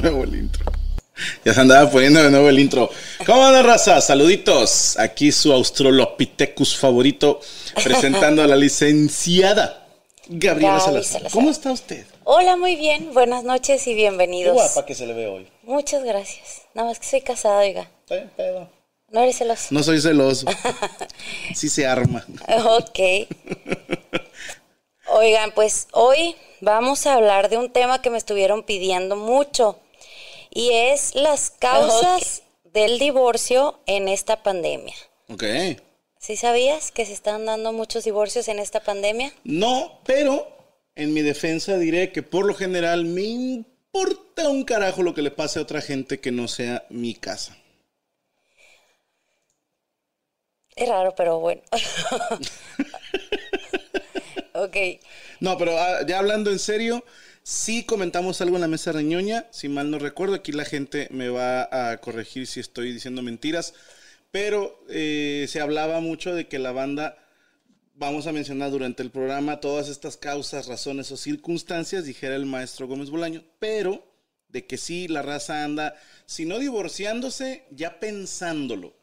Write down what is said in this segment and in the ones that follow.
Nuevo el intro. Ya se andaba poniendo de nuevo el intro. ¿Cómo anda, raza? Saluditos. Aquí su Australopithecus favorito, presentando a la licenciada Gabriela Salazar. Salazar. ¿Cómo está usted? Hola, muy bien. Buenas noches y Qué bienvenidos. guapa que se le ve hoy. Muchas gracias. Nada más que soy casada, oiga. Bien, pedo. No eres celoso. No soy celoso. Sí se arma. Ok. Oigan, pues hoy vamos a hablar de un tema que me estuvieron pidiendo mucho y es las causas del divorcio en esta pandemia. Ok. ¿Sí sabías que se están dando muchos divorcios en esta pandemia? No, pero en mi defensa diré que por lo general me importa un carajo lo que le pase a otra gente que no sea mi casa. Es raro, pero bueno. ok. No, pero ah, ya hablando en serio, sí comentamos algo en la mesa reñoña, si mal no recuerdo, aquí la gente me va a corregir si estoy diciendo mentiras, pero eh, se hablaba mucho de que la banda, vamos a mencionar durante el programa todas estas causas, razones o circunstancias, dijera el maestro Gómez Bolaño, pero de que sí, la raza anda, si no divorciándose, ya pensándolo.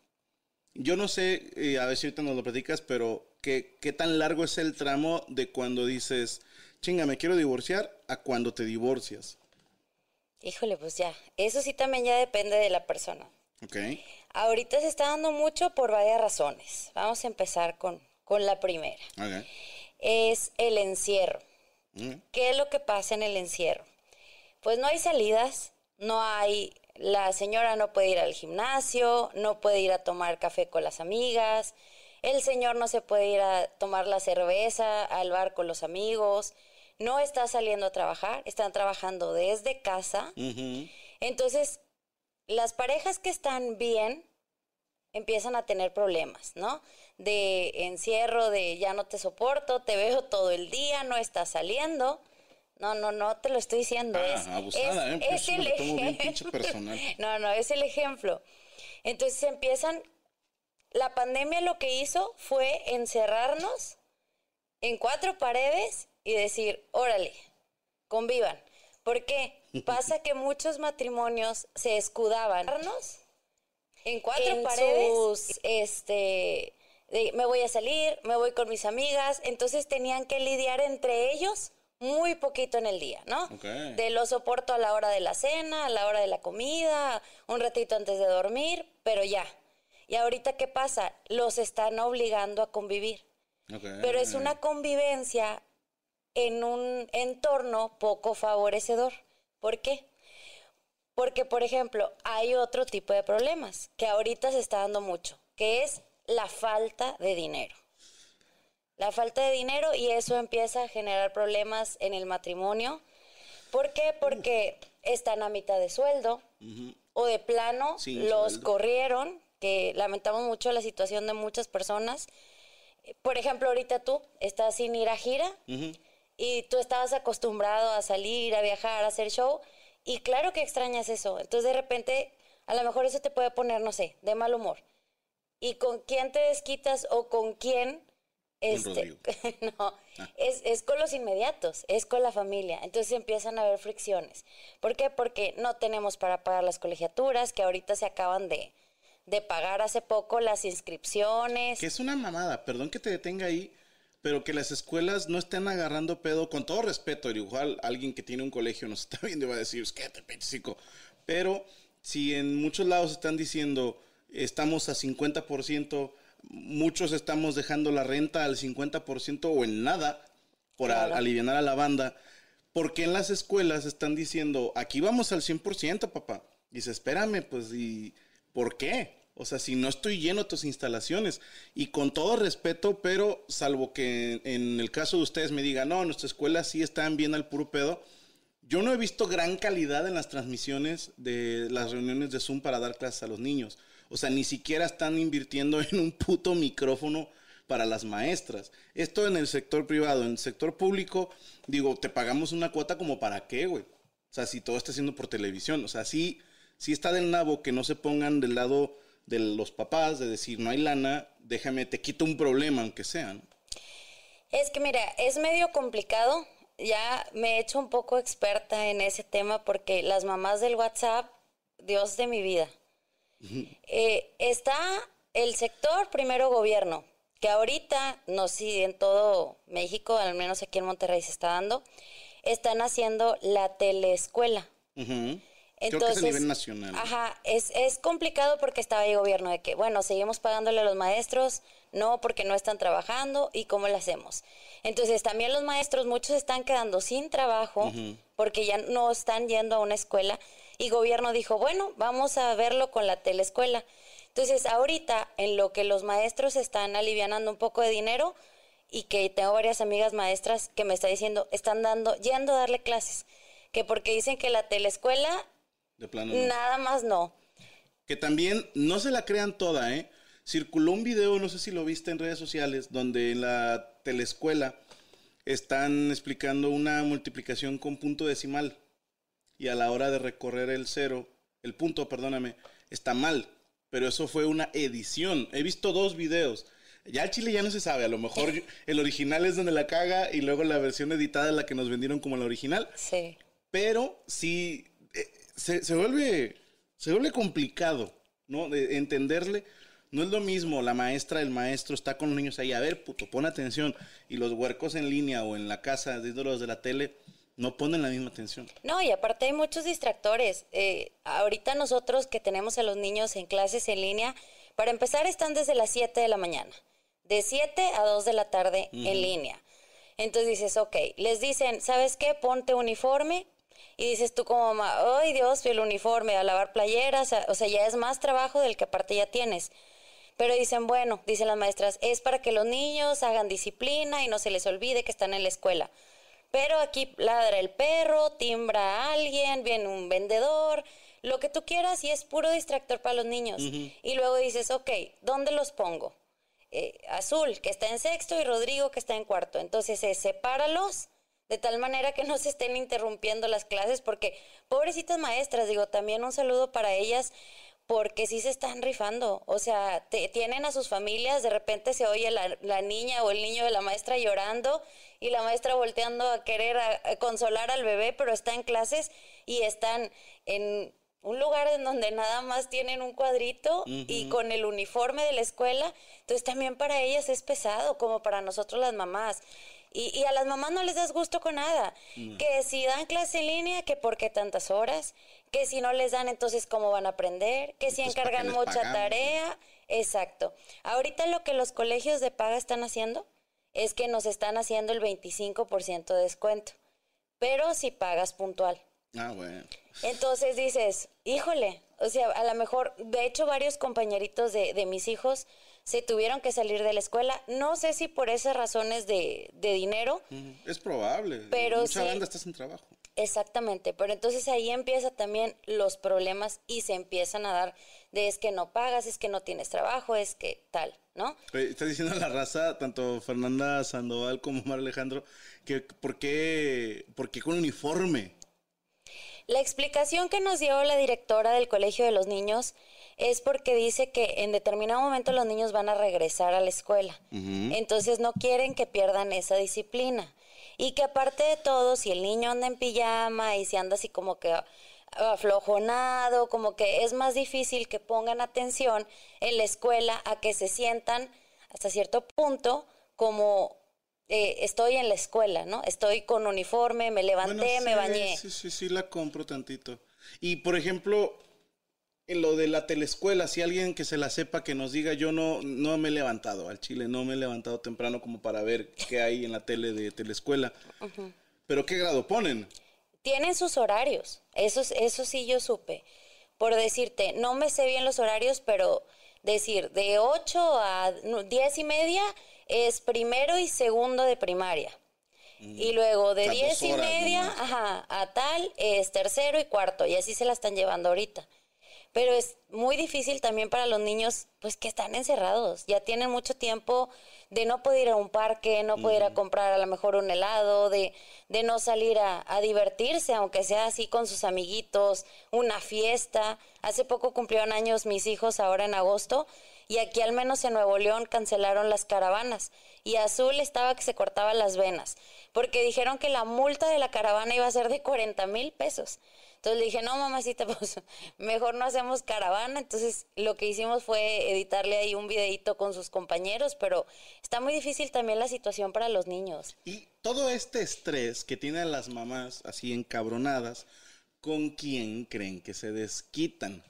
Yo no sé, eh, a ver si ahorita nos lo platicas, pero ¿qué, ¿qué tan largo es el tramo de cuando dices, chinga, me quiero divorciar, a cuando te divorcias? Híjole, pues ya. Eso sí también ya depende de la persona. ¿Ok? Ahorita se está dando mucho por varias razones. Vamos a empezar con, con la primera. Ok. Es el encierro. Mm. ¿Qué es lo que pasa en el encierro? Pues no hay salidas, no hay, la señora no puede ir al gimnasio, no puede ir a tomar café con las amigas, el señor no se puede ir a tomar la cerveza al bar con los amigos, no está saliendo a trabajar, están trabajando desde casa. Entonces, las parejas que están bien empiezan a tener problemas, ¿no? De encierro, de ya no te soporto, te veo todo el día, no estás saliendo. No, no, no te lo estoy diciendo. Ah, es, abusada, ¿eh? Porque es eso me el ejemplo. No, no, es el ejemplo. Entonces empiezan, la pandemia lo que hizo fue encerrarnos en cuatro paredes y decir, órale, convivan. ¿Por qué? Pasa que muchos matrimonios se escudaban en cuatro En paredes, sus- este, de, me voy a salir, me voy con mis amigas, entonces tenían que lidiar entre ellos muy poquito en el día, ¿no? De lo soporto a la hora de la cena, a la hora de la comida, un ratito antes de dormir, pero ya. Y ahorita, ¿qué pasa? Los están obligando a convivir. Pero es una convivencia en un entorno poco favorecedor. ¿Por qué? Porque, por ejemplo, hay otro tipo de problemas que ahorita se está dando mucho, que es la falta de dinero. La falta de dinero y eso empieza a generar problemas en el matrimonio. ¿Por qué? Porque están a mitad de sueldo o de plano Sin los sueldo. corrieron, que lamentamos mucho la situación de muchas personas. Por ejemplo, ahorita tú estás sin ir a gira y tú estabas acostumbrado a salir, a viajar, a hacer show y claro que extrañas eso. Entonces de repente a lo mejor eso te puede poner, no sé, de mal humor. ¿Y con quién te desquitas o con quién? Este, no, es, es con los inmediatos, es con la familia. Entonces empiezan a haber fricciones. ¿Por qué? Porque no tenemos para pagar las colegiaturas, que ahorita se acaban de, de pagar hace poco las inscripciones. Que es una mamada, perdón que te detenga ahí, pero que las escuelas no estén agarrando pedo, con todo respeto, igual alguien que tiene un colegio nos está viendo y va a decir, es que te. Pero si en muchos lados están diciendo, estamos a 50%, muchos estamos dejando la renta al 50% o en nada por Claro. aliviar a la banda, ¿por qué en las escuelas están diciendo, aquí vamos al 100%, papá? Dice, espérame, pues, ¿y por qué? O sea, si no estoy lleno de tus instalaciones. Y con todo respeto, pero salvo que en el caso de ustedes me digan, no, nuestra escuela sí están bien al puro pedo. Yo no he visto gran calidad en las transmisiones de las reuniones de Zoom para dar clases a los niños. O sea, ni siquiera están invirtiendo en un puto micrófono para las maestras. Esto en el sector privado, en el sector público, digo, te pagamos una cuota como para qué, güey. O sea, si todo está haciendo por televisión. O sea, sí, sí está del nabo que no se pongan del lado de los papás, de decir, no hay lana, déjame, te quito un problema, aunque sea. ¿no? Es que mira, es medio complicado. Ya me he hecho un poco experta en ese tema porque las mamás del WhatsApp, Dios de mi vida. Eh, está el sector primero gobierno, que ahorita, no sé si en todo México, al menos aquí en Monterrey se está dando, están haciendo la teleescuela. Ujú. Creo que es a nivel nacional. Ajá, es, es complicado porque estaba el gobierno de que, bueno, seguimos pagándole a los maestros, no, porque no están trabajando, ¿y cómo lo hacemos? Entonces, también los maestros, muchos están quedando sin trabajo porque ya no están yendo a una escuela y gobierno dijo, bueno, vamos a verlo con la teleescuela. Entonces, ahorita, en lo que los maestros están alivianando un poco de dinero y que tengo varias amigas maestras que me están diciendo, están dando, yendo a darle clases, que porque dicen que la teleescuela De plano. no. Nada más no. Que también no se la crean toda, ¿eh? Circuló un video, no sé si lo viste en redes sociales, donde en la telescuela están explicando una multiplicación con punto decimal. Y a la hora de recorrer el cero, el punto, perdóname, está mal. Pero eso fue una edición. He visto dos videos. Ya el chile ya no se sabe. A lo mejor el original es donde la caga y luego la versión editada es la que nos vendieron como la original Sí. pero sí se, se vuelve se vuelve complicado no de entenderle no es lo mismo la maestra el maestro está con los niños ahí a ver puto pon atención y los huercos en línea o en la casa de los de la tele no ponen la misma atención No, y aparte hay muchos distractores. Eh, ahorita nosotros que tenemos a los niños en clases en línea, para empezar están desde las 7 de la mañana, de 7 a 2 de la tarde en línea. Entonces dices, ok, les dicen, ¿sabes qué? Ponte uniforme. Y dices tú como mamá, ay Dios, el uniforme, a lavar playeras, o sea, ya es más trabajo del que aparte ya tienes. Pero dicen, bueno, dicen las maestras, es para que los niños hagan disciplina y no se les olvide que están en la escuela. Pero aquí ladra el perro, timbra a alguien, viene un vendedor, lo que tú quieras y es puro distractor para los niños. Y luego dices, ok, ¿dónde los pongo? Eh, Azul, que está en sexto, y Rodrigo, que está en cuarto. Entonces, eh, sepáralos de tal manera que no se estén interrumpiendo las clases, porque pobrecitas maestras, digo, también un saludo para ellas, porque sí se están rifando. O sea, te- tienen a sus familias, de repente se oye la, la niña o el niño de la maestra llorando y la maestra volteando a querer a- a consolar al bebé, pero está en clases y están en un lugar en donde nada más tienen un cuadrito y con el uniforme de la escuela. Entonces también para ellas es pesado, como para nosotros las mamás. Y, y a las mamás no les das gusto con nada. Que si dan clase en línea, que por qué tantas horas. Que si no les dan, entonces cómo van a aprender. Que si Pues, ¿para qué encargan mucha pagamos? tarea. Exacto. Ahorita lo que los colegios de paga están haciendo es que nos están haciendo el 25% de descuento. Pero si pagas puntual. Ah, bueno. Entonces dices, híjole, o sea, a lo mejor, de hecho, varios compañeritos de, de mis hijos se tuvieron que salir de la escuela. No sé si por esas razones de, de dinero. Es probable. Pero Mucha sí. banda está sin trabajo. Exactamente, pero entonces ahí empieza también los problemas y se empiezan a dar de es que no pagas, es que no tienes trabajo, es que tal, ¿no? Está diciendo la raza, tanto Fernanda Sandoval como Mar Alejandro, que ¿por qué, por qué con uniforme? La explicación que nos dio la directora del Colegio de los Niños es porque dice que en determinado momento los niños van a regresar a la escuela. Entonces no quieren que pierdan esa disciplina. Y que aparte de todo, si el niño anda en pijama y si anda así como que aflojonado, como que es más difícil que pongan atención en la escuela a que se sientan hasta cierto punto como eh, estoy en la escuela, ¿no? Estoy con uniforme, me levanté, Bueno, me bañé. Sí, sí, sí, la compro tantito. Y por ejemplo, en lo de la telescuela, si alguien que se la sepa que nos diga, yo no, no me he levantado al Chile, no me he levantado temprano como para ver qué hay en la tele de telescuela. Pero ¿qué grado ponen? Tienen sus horarios, eso, es- eso sí yo supe. Por decirte, no me sé bien los horarios, pero decir, de 8 a nu- 10 y media es primero y segundo de primaria. Y luego de O sea, 10 dos y media nomás. ajá, a tal es tercero y cuarto, y así se la están llevando ahorita. Pero es muy difícil también para los niños, pues que están encerrados, ya tienen mucho tiempo de no poder ir a un parque, no poder ir a comprar a lo mejor un helado, de, de no salir a, a divertirse, aunque sea así con sus amiguitos, una fiesta. Hace poco cumplieron años mis hijos, ahora en agosto, y aquí al menos en Nuevo León cancelaron las caravanas. Y Azul estaba que se cortaba las venas, porque dijeron que la multa de la caravana iba a ser de 40 mil pesos. Entonces le dije, no, mamacita, pues mejor no hacemos caravana. Entonces lo que hicimos fue editarle ahí un videito con sus compañeros, pero está muy difícil también la situación para los niños. Y todo este estrés que tienen las mamás así encabronadas, ¿con quién creen que se desquitan?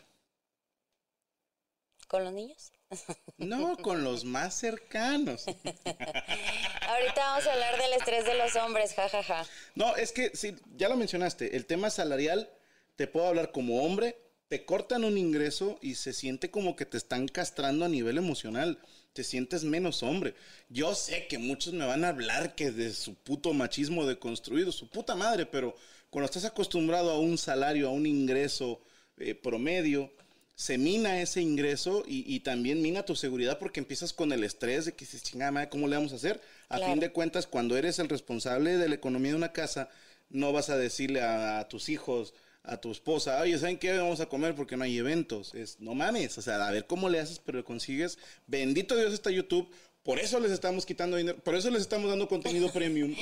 ¿Con los niños? No, con los más cercanos. Ahorita vamos a hablar del estrés de los hombres, jajaja. No, es que sí, ya lo mencionaste, el tema salarial, te puedo hablar como hombre, te cortan un ingreso y se siente como que te están castrando a nivel emocional, te sientes menos hombre. Yo sé que muchos me van a hablar que de su puto machismo deconstruido, su puta madre, pero cuando estás acostumbrado a un salario, a un ingreso eh, promedio, se mina ese ingreso y, y también mina tu seguridad porque empiezas con el estrés de que dices, chingada madre, ¿cómo le vamos a hacer? A Claro. fin de cuentas, cuando eres el responsable de la economía de una casa, no vas a decirle a, a tus hijos, a tu esposa, oye, ¿saben qué vamos a comer? Porque no hay eventos. Es, no mames, o sea, a ver cómo le haces, pero consigues. Bendito Dios está YouTube. Por eso les estamos quitando dinero, por eso les estamos dando contenido premium.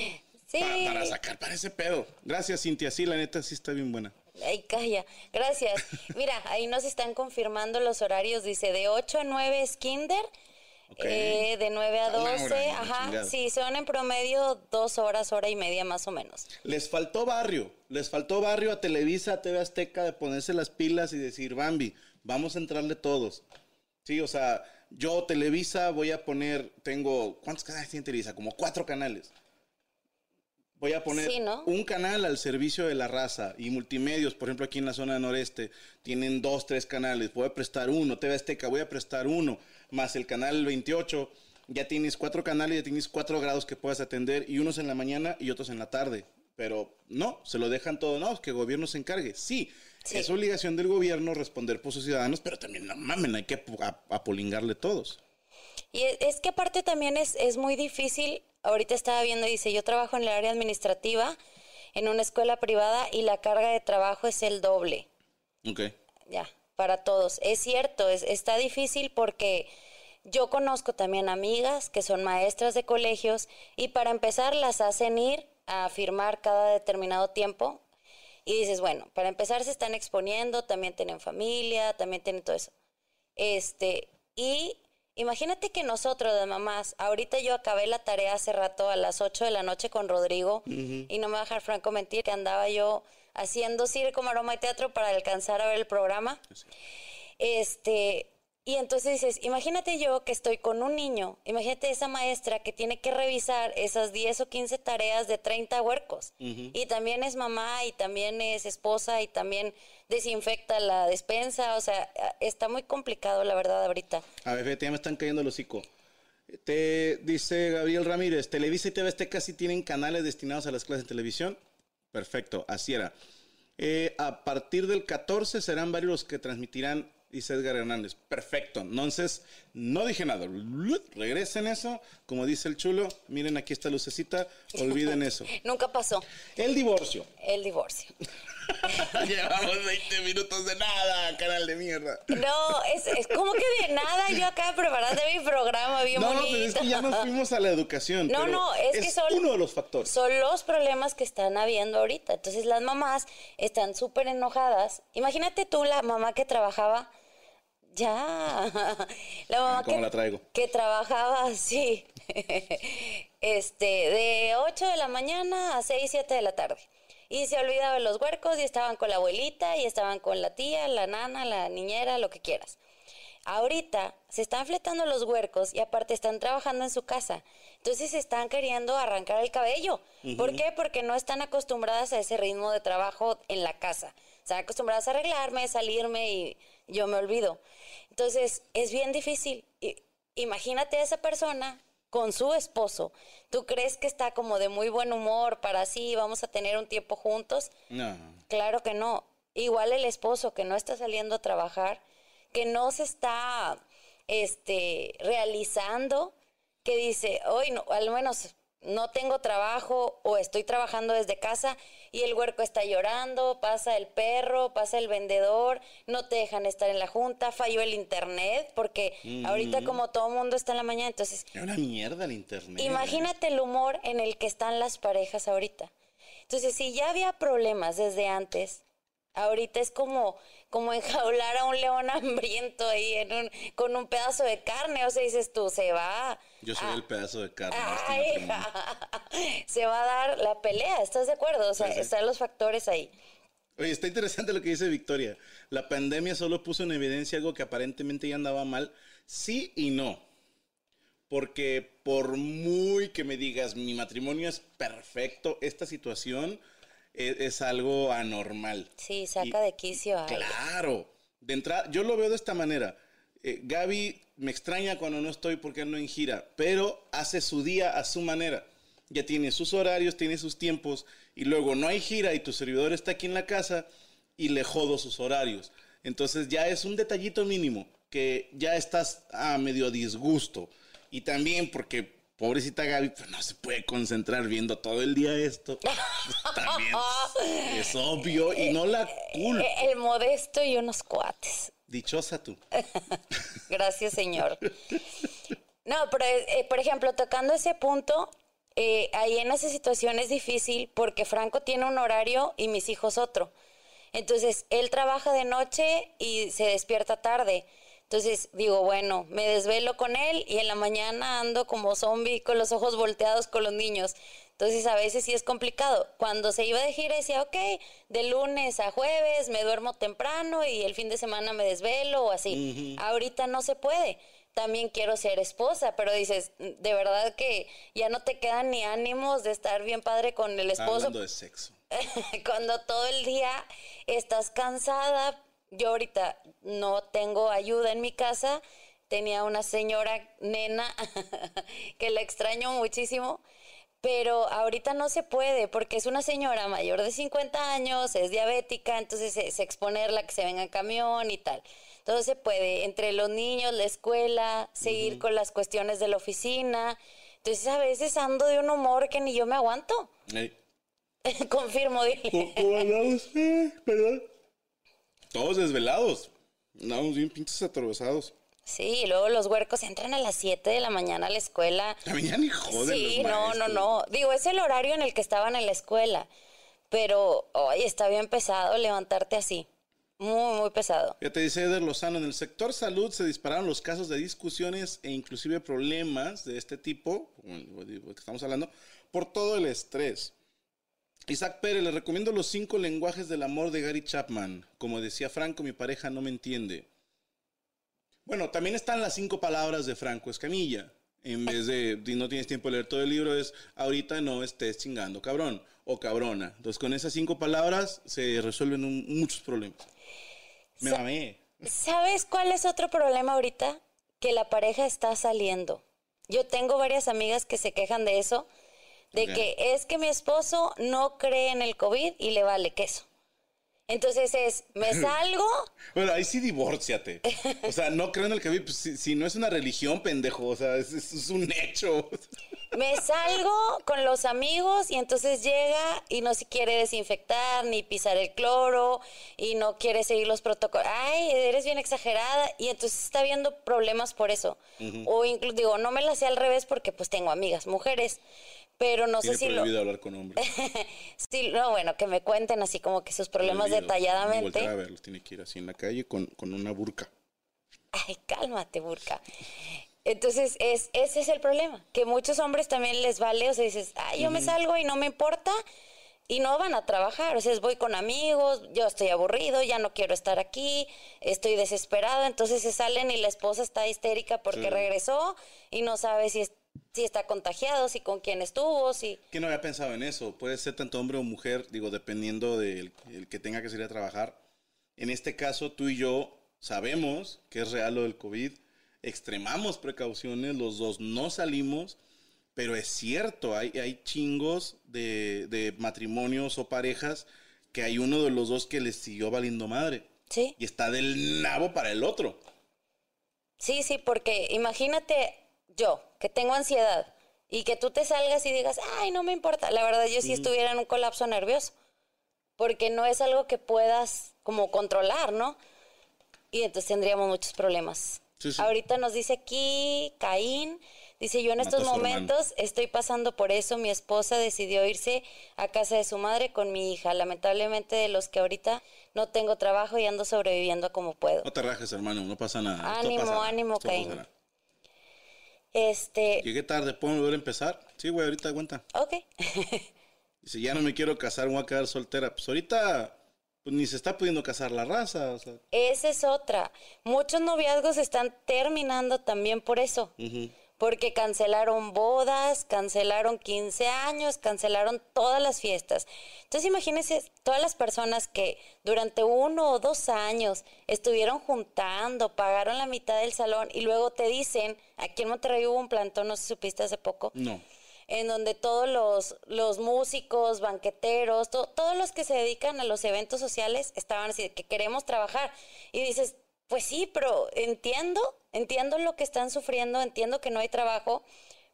Sí. pa- para sacar para ese pedo. Gracias, Cintia. Sí, la neta sí está bien buena. Ay, calla. Gracias. Mira, ahí nos están confirmando los horarios. Dice de 8 a 9 es kinder. Eh, de 9 a Una 12, hora, la ajá, sí, son en promedio dos horas, hora y media más o menos. Les faltó barrio, les faltó barrio a Televisa, a TV Azteca de ponerse las pilas y decir, Bambi, vamos a entrarle todos. Sí, o sea, yo Televisa voy a poner, tengo, ¿cuántos canales tiene Televisa? Como cuatro canales. Voy a poner Sí, ¿no? un canal al servicio de la raza y multimedios, por ejemplo, aquí en la zona noreste, tienen dos, tres canales. Voy a prestar uno, TV Azteca, voy a prestar uno, más el canal 28. Ya tienes cuatro canales, ya tienes cuatro grados que puedas atender y unos en la mañana y otros en la tarde. Pero no, se lo dejan todo, no, que el gobierno se encargue. Sí, Sí. es obligación del gobierno responder por sus ciudadanos, pero también no mamen, hay que ap- ap- apolingarle todos. Y es, es que aparte también es, es muy difícil, ahorita estaba viendo, dice, yo trabajo en el área administrativa, en una escuela privada, y la carga de trabajo es el doble. Ok. ya, para todos. Es cierto, es, está difícil porque yo conozco también amigas que son maestras de colegios y para empezar las hacen ir a firmar cada determinado tiempo y dices, bueno, para empezar se están exponiendo, también tienen familia, también tienen todo eso. Este, y imagínate que nosotros, las mamás, ahorita yo acabé la tarea hace rato a las 8 de la noche con Rodrigo y no me va a dejar Franco mentir que andaba yo haciendo circo, maroma y teatro para alcanzar a ver el programa. Este, Y entonces dices, imagínate yo que estoy con un niño, imagínate esa maestra que tiene que revisar esas 10 o 15 tareas de 30 huercos. Y también es mamá y también es esposa y también desinfecta la despensa. O sea, está muy complicado la verdad ahorita. A ver, ya me están cayendo los hocico. Te dice Gabriel Ramírez, Televisa y TV Azteca sí tienen canales destinados a las clases de televisión. Perfecto, así era. Eh, a partir del 14 serán varios los que transmitirán dice Edgar Hernández. Perfecto. Entonces, no dije nada. Regresen eso. Como dice el chulo, miren aquí esta lucecita. Olviden eso. Nunca pasó. El divorcio. El divorcio. Llevamos 20 minutos de nada, canal de mierda. No, es, es como que de nada. Yo acá preparando mi programa bien no, bonito. No, es que ya nos fuimos a la educación. No, no, es, que son uno de los factores. Son los problemas que están habiendo ahorita. Entonces las mamás están súper enojadas. Imagínate tú la mamá que trabajaba ya. La mamá ¿Cómo que, la traigo? que trabajaba así. este, de 8 de la mañana a 6, 7 de la tarde. Y se olvidaba de los huercos y estaban con la abuelita y estaban con la tía, la nana, la niñera, lo que quieras. Ahorita se están fletando los huercos y aparte están trabajando en su casa. Entonces están queriendo arrancar el cabello. ¿Por qué? Porque no están acostumbradas a ese ritmo de trabajo en la casa. Están acostumbradas a arreglarme, salirme y yo me olvido. Entonces, es bien difícil. Imagínate a esa persona con su esposo. ¿Tú crees que está como de muy buen humor para así vamos a tener un tiempo juntos? No. Claro que no. Igual el esposo que no está saliendo a trabajar, que no se está este realizando, que dice, hoy no, al menos no tengo trabajo o estoy trabajando desde casa y el huerco está llorando, pasa el perro, pasa el vendedor, no te dejan estar en la junta, falló el internet, porque ahorita como todo mundo está en la mañana, entonces... Es una mierda el internet. Imagínate el humor en el que están las parejas ahorita. Entonces, si ya había problemas desde antes, ahorita es como como enjaular a un león hambriento ahí en un, con un pedazo de carne. O sea, dices tú, se va. Yo soy el pedazo de carne. Este se va a dar la pelea, ¿estás de acuerdo? O sea, están los factores ahí. Oye, está interesante lo que dice Victoria. La pandemia solo puso en evidencia algo que aparentemente ya andaba mal. Sí y no. Porque por muy que me digas, mi matrimonio es perfecto, esta situación es, algo anormal. Sí, saca de quicio a Claro. De entrada, yo lo veo de esta manera. Eh, Gaby me extraña cuando no estoy porque no en gira, pero hace su día a su manera. Ya tiene sus horarios, tiene sus tiempos, y luego no hay gira y tu servidor está aquí en la casa y le jodo sus horarios. Entonces ya es un detallito mínimo que ya estás a medio disgusto. Y también porque pobrecita Gaby, pues no se puede concentrar viendo todo el día esto. Pues, también es obvio y no la culpo. El modesto y unos cuates. Dichosa tú. Gracias, señor. No, pero eh, por ejemplo, tocando ese punto, eh, ahí en esa situación es difícil porque Franco tiene un horario y mis hijos otro. Entonces, él trabaja de noche y se despierta tarde. Entonces digo, bueno, me desvelo con él y en la mañana ando como zombie con los ojos volteados con los niños. Entonces a veces sí es complicado. Cuando se iba de gira decía, ok, de lunes a jueves me duermo temprano y el fin de semana me desvelo o así. Ahorita no se puede. También quiero ser esposa, pero dices, de verdad que ya no te quedan ni ánimos de estar bien padre con el esposo. Hablando de sexo. Cuando todo el día estás cansada, yo ahorita no tengo ayuda en mi casa. Tenía una señora nena que la extraño muchísimo, pero ahorita no se puede porque es una señora mayor de 50 años, es diabética, entonces es exponerla que se venga en camión y tal. Todo se puede, entre los niños, la escuela, seguir con las cuestiones de la oficina. Entonces a veces ando de un humor que ni yo me aguanto. Confirmo, dile. Eh. Todos desvelados. Andamos bien pinches atravesados. Sí, y luego los huercos entran a las 7 de la mañana a la escuela. La mañana y joder. Sí, no, no, no. Digo, es el horario en el que estaban en la escuela. Pero, hoy está bien pesado levantarte así. Muy, muy pesado. Ya te dice Eder Lozano, en el sector salud se dispararon los casos de discusiones e inclusive problemas de este tipo, como que estamos hablando, por todo el estrés. Isaac Pérez, le recomiendo los cinco lenguajes del amor de Gary Chapman. Como decía Franco, mi pareja no me entiende. Bueno, también están las cinco palabras de Franco Escamilla. En vez de, si no tienes tiempo de leer todo el libro, es ahorita no estés chingando, cabrón o cabrona. Entonces, con esas cinco palabras se resuelven un- muchos problemas. Me Sa- mamé. ¿Sabes cuál es otro problema ahorita? Que la pareja está saliendo. Yo tengo varias amigas que se quejan de eso, de que es que mi esposo no cree en el COVID y le vale queso. Entonces es, me salgo, Bueno, ahí sí divórciate. O sea, no creo en el COVID. Pues, si, si no es una religión, pendejo. O sea, es, es- es un hecho. me salgo con los amigos y entonces llega y no se quiere desinfectar ni pisar el cloro y no quiere seguir los protocolos. Ay, eres bien exagerada y entonces está viendo problemas por eso. O incluso digo, no me la sé al revés porque pues tengo amigas mujeres, pero no Tiene sé si lo... prohibido hablar con hombres. Sí, no, bueno, que me cuenten así como que sus problemas Prohibido. Voltear a detalladamente. verlos. Tiene que ir así en la calle con, con una burka. Ay, cálmate, Burka. Entonces, es, ese es el problema, que muchos hombres también les vale, o sea, dices, ay, yo me salgo y no me importa, y no van a trabajar, o sea, voy con amigos, yo estoy aburrido, ya no quiero estar aquí, estoy desesperado, entonces se salen y la esposa está histérica porque Sí. regresó y no sabe si, es- si está contagiado, si con quién estuvo, si... Que no había pensado en eso. Puede ser tanto hombre o mujer, digo, dependiendo del el que tenga que salir a trabajar. En este caso, tú y yo sabemos que es real lo del COVID. Extremamos precauciones, los dos no salimos, pero es cierto, hay, hay chingos de, de matrimonios o parejas que hay uno de los dos que les siguió valiendo madre. Sí, Y está del nabo para el otro. sí, sí, porque imagínate yo, que tengo ansiedad, y que tú te salgas y digas, ay, no me importa. La verdad, yo sí estuviera en un colapso nervioso, porque no es algo que puedas como controlar, ¿no? Y entonces tendríamos muchos problemas. Sí, sí. Ahorita nos dice aquí Caín, dice yo en estos momentos estoy pasando por eso, mi esposa decidió irse a casa de su madre con mi hija, lamentablemente de los que ahorita no tengo trabajo y ando sobreviviendo como puedo. No te rajes, hermano, no pasa nada. Ánimo, ánimo, Caín. pasará. Este, Llegué tarde, ¿puedo volver a empezar? Sí, güey, ahorita aguanta. ok. Dice, ya no me quiero casar, me voy a quedar soltera. Pues ahorita pues, ni se está pudiendo casar la raza. O sea, Esa es otra. Muchos noviazgos están terminando también por eso. ujú. Porque cancelaron bodas, cancelaron 15 años, cancelaron todas las fiestas. Entonces imagínense todas las personas que durante uno o dos años estuvieron juntando, pagaron la mitad del salón y luego te dicen, aquí en Monterrey hubo un plantón, no sé si supiste hace poco, No. en donde todos los, los músicos, banqueteros, to- todos los que se dedican a los eventos sociales estaban así, de que queremos trabajar. Y dices, pues sí, pero entiendo, entiendo lo que están sufriendo, entiendo que no hay trabajo,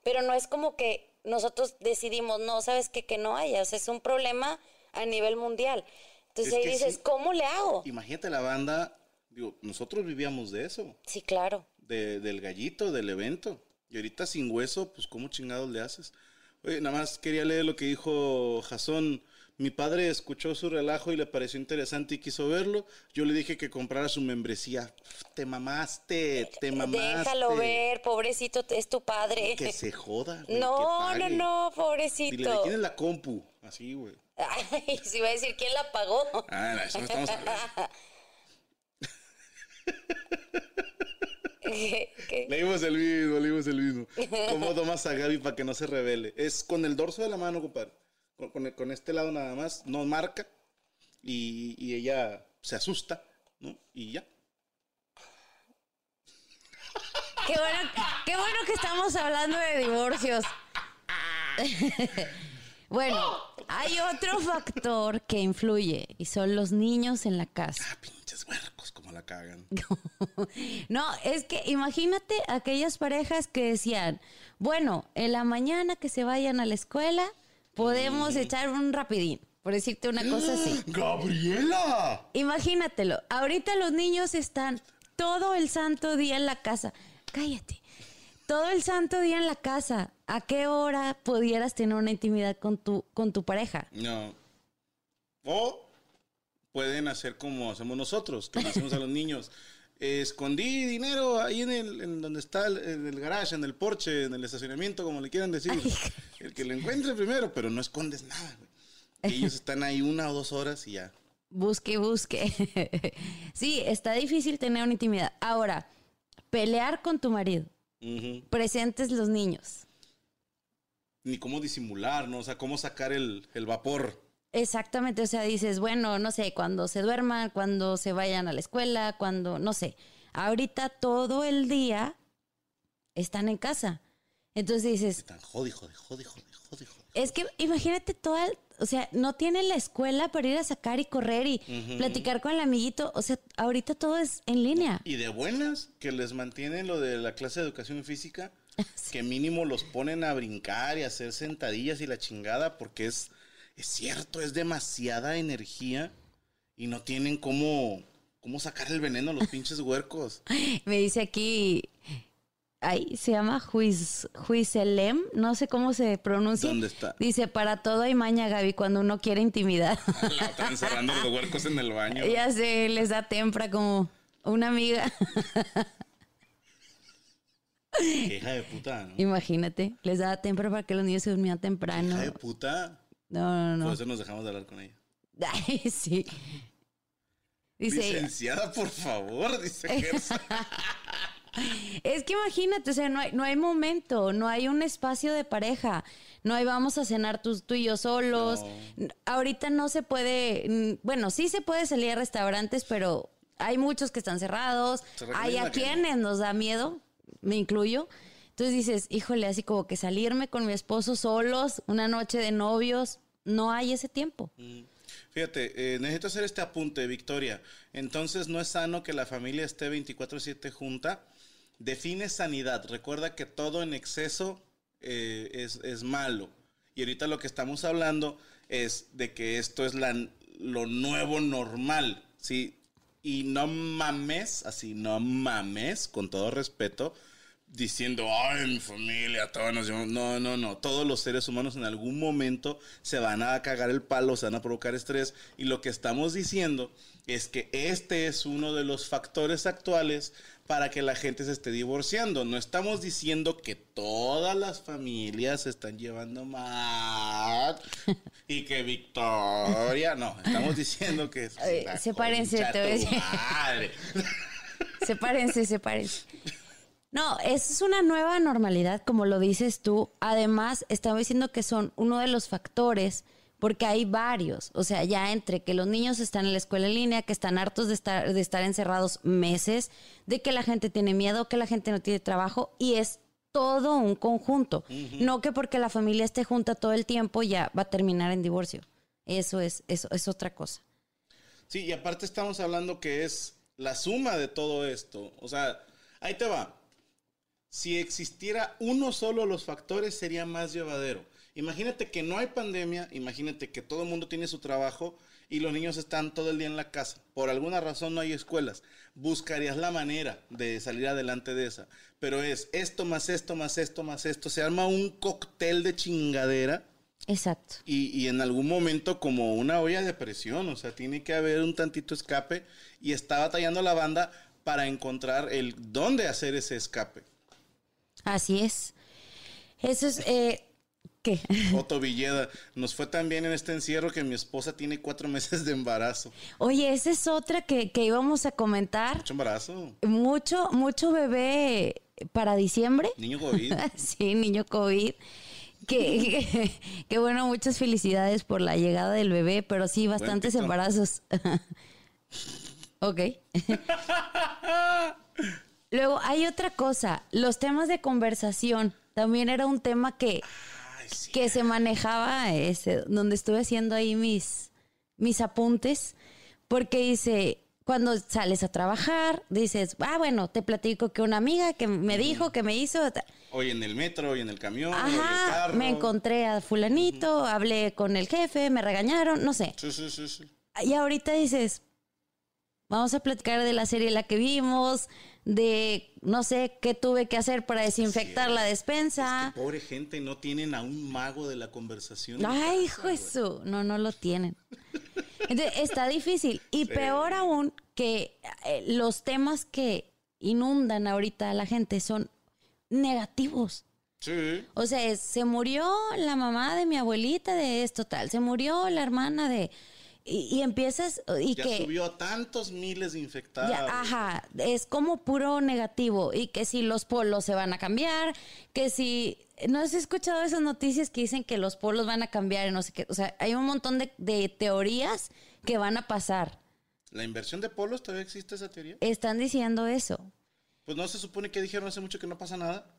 pero no es como que nosotros decidimos, no, sabes qué? que no haya, o sea, es un problema a nivel mundial. Entonces Es ahí que dices, sí. ¿cómo le hago? Imagínate la banda. Digo, nosotros vivíamos de eso. Sí, claro. de- del gallito, del evento. Y ahorita sin hueso, pues ¿cómo chingados le haces? Oye, nada más quería leer lo que dijo Jasón. Mi padre escuchó su relajo y le pareció interesante y quiso verlo. Yo le dije que comprara su membresía. Te mamaste, te mamaste. Déjalo ver, pobrecito, es tu padre. Que se joda. güey, no, que no, no, Dile, ¿de pobrecito. quién es la compu? Así, güey. Ay, si iba a decir quién la pagó. Ah, no, eso no estamos hablando. ¿Qué? Leímos el mismo, leímos el mismo. ¿Cómo tomas a Gaby para que no se revele? Es con el dorso de la mano, compadre. Con, con- con este lado nada más. No marca. Y, y ella se asusta, ¿no? Y ya. Qué bueno, qué bueno que estamos hablando de divorcios. bueno, hay otro factor que influye y son los niños en la casa. Ah, pinches huercos, como la cagan. No, es que imagínate aquellas parejas que decían, bueno, en la mañana que se vayan a la escuela podemos echar un rapidín, por decirte una cosa así. ¡Gabriela! Imagínatelo, ahorita los niños están todo el santo día en la casa. Cállate. Todo el santo día en la casa. ¿A qué hora pudieras tener una intimidad con tu, con tu pareja? No. O pueden hacer como hacemos nosotros, que decimos a los niños. Escondí dinero ahí en el en donde está el, en el garage, en el porche, en el estacionamiento, como le quieran decir. El que lo encuentre primero, pero no escondes nada. güey. Ellos están ahí una o dos horas y ya. Busque, busque. sí, está difícil tener una intimidad. Ahora, pelear con tu marido, presentes los niños. Ni cómo disimular, ¿no? O sea, cómo sacar el, el vapor. Exactamente, o sea, dices, bueno, no sé, cuando se duerman, cuando se vayan a la escuela, cuando, no sé, ahorita todo el día están en casa. Entonces dices, Están jode, jode, jode, jode, jode, jode. es que imagínate toda, o sea, no tienen la escuela para ir a sacar y correr y platicar con el amiguito, o sea, ahorita todo es en línea. Y de buenas, que les mantienen lo de la clase de educación física, que mínimo los ponen a brincar y a hacer sentadillas y la chingada, porque es, es cierto, es demasiada energía y no tienen cómo, cómo sacar el veneno a los pinches huercos. Me dice aquí, ahí se llama Juiz, Juizelem, no sé cómo se pronuncia. ¿Dónde está? Dice, para todo hay maña, Gaby, cuando uno quiere intimidad. La están encerrando los huercos en el baño. ya sé, les da tempra como una amiga. Hija de puta, ¿no? Imagínate, les da tempra para que los niños se durmieran temprano. Hija de puta. No, no, Por no. eso nos dejamos de hablar con ella. Ay, sí. Dice, ella, Licenciada, por favor, dice Gersa. Es que imagínate, o sea, no hay, no hay momento, no hay un espacio de pareja, no hay vamos a cenar tú, tú y yo solos. Ahorita no se puede, mm, bueno, sí se puede salir a restaurantes, pero hay muchos que están cerrados, hay a no. quienes nos da miedo, me incluyo. Entonces dices, híjole, así como que salirme con mi esposo solos, una noche de novios, no hay ese tiempo. Fíjate, eh, necesito hacer este apunte, Victoria. Entonces, no es sano que la familia esté 24/7 junta. Define sanidad. Recuerda que todo en exceso eh, es, es malo. Y ahorita lo que estamos hablando es de que esto es la, lo nuevo normal, ¿sí? Y no mames, así, no mames, con todo respeto, diciendo, ay, mi familia, todos nos llevamos". No, no, no. Todos los seres humanos en algún momento se van a cagar el palo, se van a provocar estrés. Y lo que estamos diciendo es que este es uno de los factores actuales para que la gente se esté divorciando. No estamos diciendo que todas las familias se están llevando mal y que Victoria, no, estamos diciendo que es Eh, te voy a decir. madre. Sepárense, sepárense. No, es una nueva normalidad, como lo dices tú. Además, estamos diciendo que son uno de los factores, porque hay varios. O sea, ya entre que los niños están en la escuela en línea, que están hartos de estar, de estar encerrados meses, de que la gente tiene miedo, que la gente no tiene trabajo, y es todo un conjunto. No que porque la familia esté junta todo el tiempo ya va a terminar en divorcio. Eso es, eso es otra cosa. Sí, y aparte estamos hablando que es la suma de todo esto. O sea, ahí te va. Si existiera uno solo de los factores, sería más llevadero. Imagínate que no hay pandemia, imagínate que todo el mundo tiene su trabajo y los niños están todo el día en la casa. Por alguna razón no hay escuelas. Buscarías la manera de salir adelante de esa. Pero es esto más esto más esto más esto. Se arma un cóctel de chingadera. Exacto. Y, y en algún momento como una olla de presión, o sea, tiene que haber un tantito escape y está batallando la banda para encontrar el dónde hacer ese escape. Así es. Eso es, eh, ¿qué? Otto Villeda, nos fue tan bien en este encierro que mi esposa tiene cuatro meses de embarazo. Oye, esa es otra que, que íbamos a comentar. Mucho embarazo. Mucho, mucho bebé para diciembre. Niño COVID. sí, niño COVID. Que, que, que bueno, muchas felicidades por la llegada del bebé, pero sí, bastantes embarazos. ok. Luego, hay otra cosa, los temas de conversación. También era un tema que, Ay, sí. que se manejaba, ese, donde estuve haciendo ahí mis, mis apuntes, porque dice, cuando sales a trabajar, dices, ah, bueno, te platico que una amiga que me dijo, que me hizo, Hoy en el metro, hoy en el camión, hoy en el carro. me encontré a fulanito, hablé con el jefe, me regañaron, no sé. Sí, sí, sí, sí. Y ahorita dices, vamos a platicar de la serie la que vimos, de, no sé, qué tuve que hacer para desinfectar la despensa. Es que pobre gente, no tienen a un mago de la conversación. Ay, hijo su- No, no lo tienen. Entonces, está difícil. Y Sí. peor aún que eh, los temas que inundan ahorita a la gente son negativos. Sí. O sea, se murió la mamá de mi abuelita de esto tal, se murió la hermana de... y, y empiezas y Ya que subió a tantos miles de infectados. ya, ajá, es como puro negativo y que si los polos se van a cambiar, que si no has escuchado esas noticias que dicen que los polos van a cambiar y no sé qué, o sea, hay un montón de, de teorías que van a pasar. ¿La inversión de polos todavía existe esa teoría? Están diciendo eso. Pues no se supone que dijeron hace mucho que no pasa nada.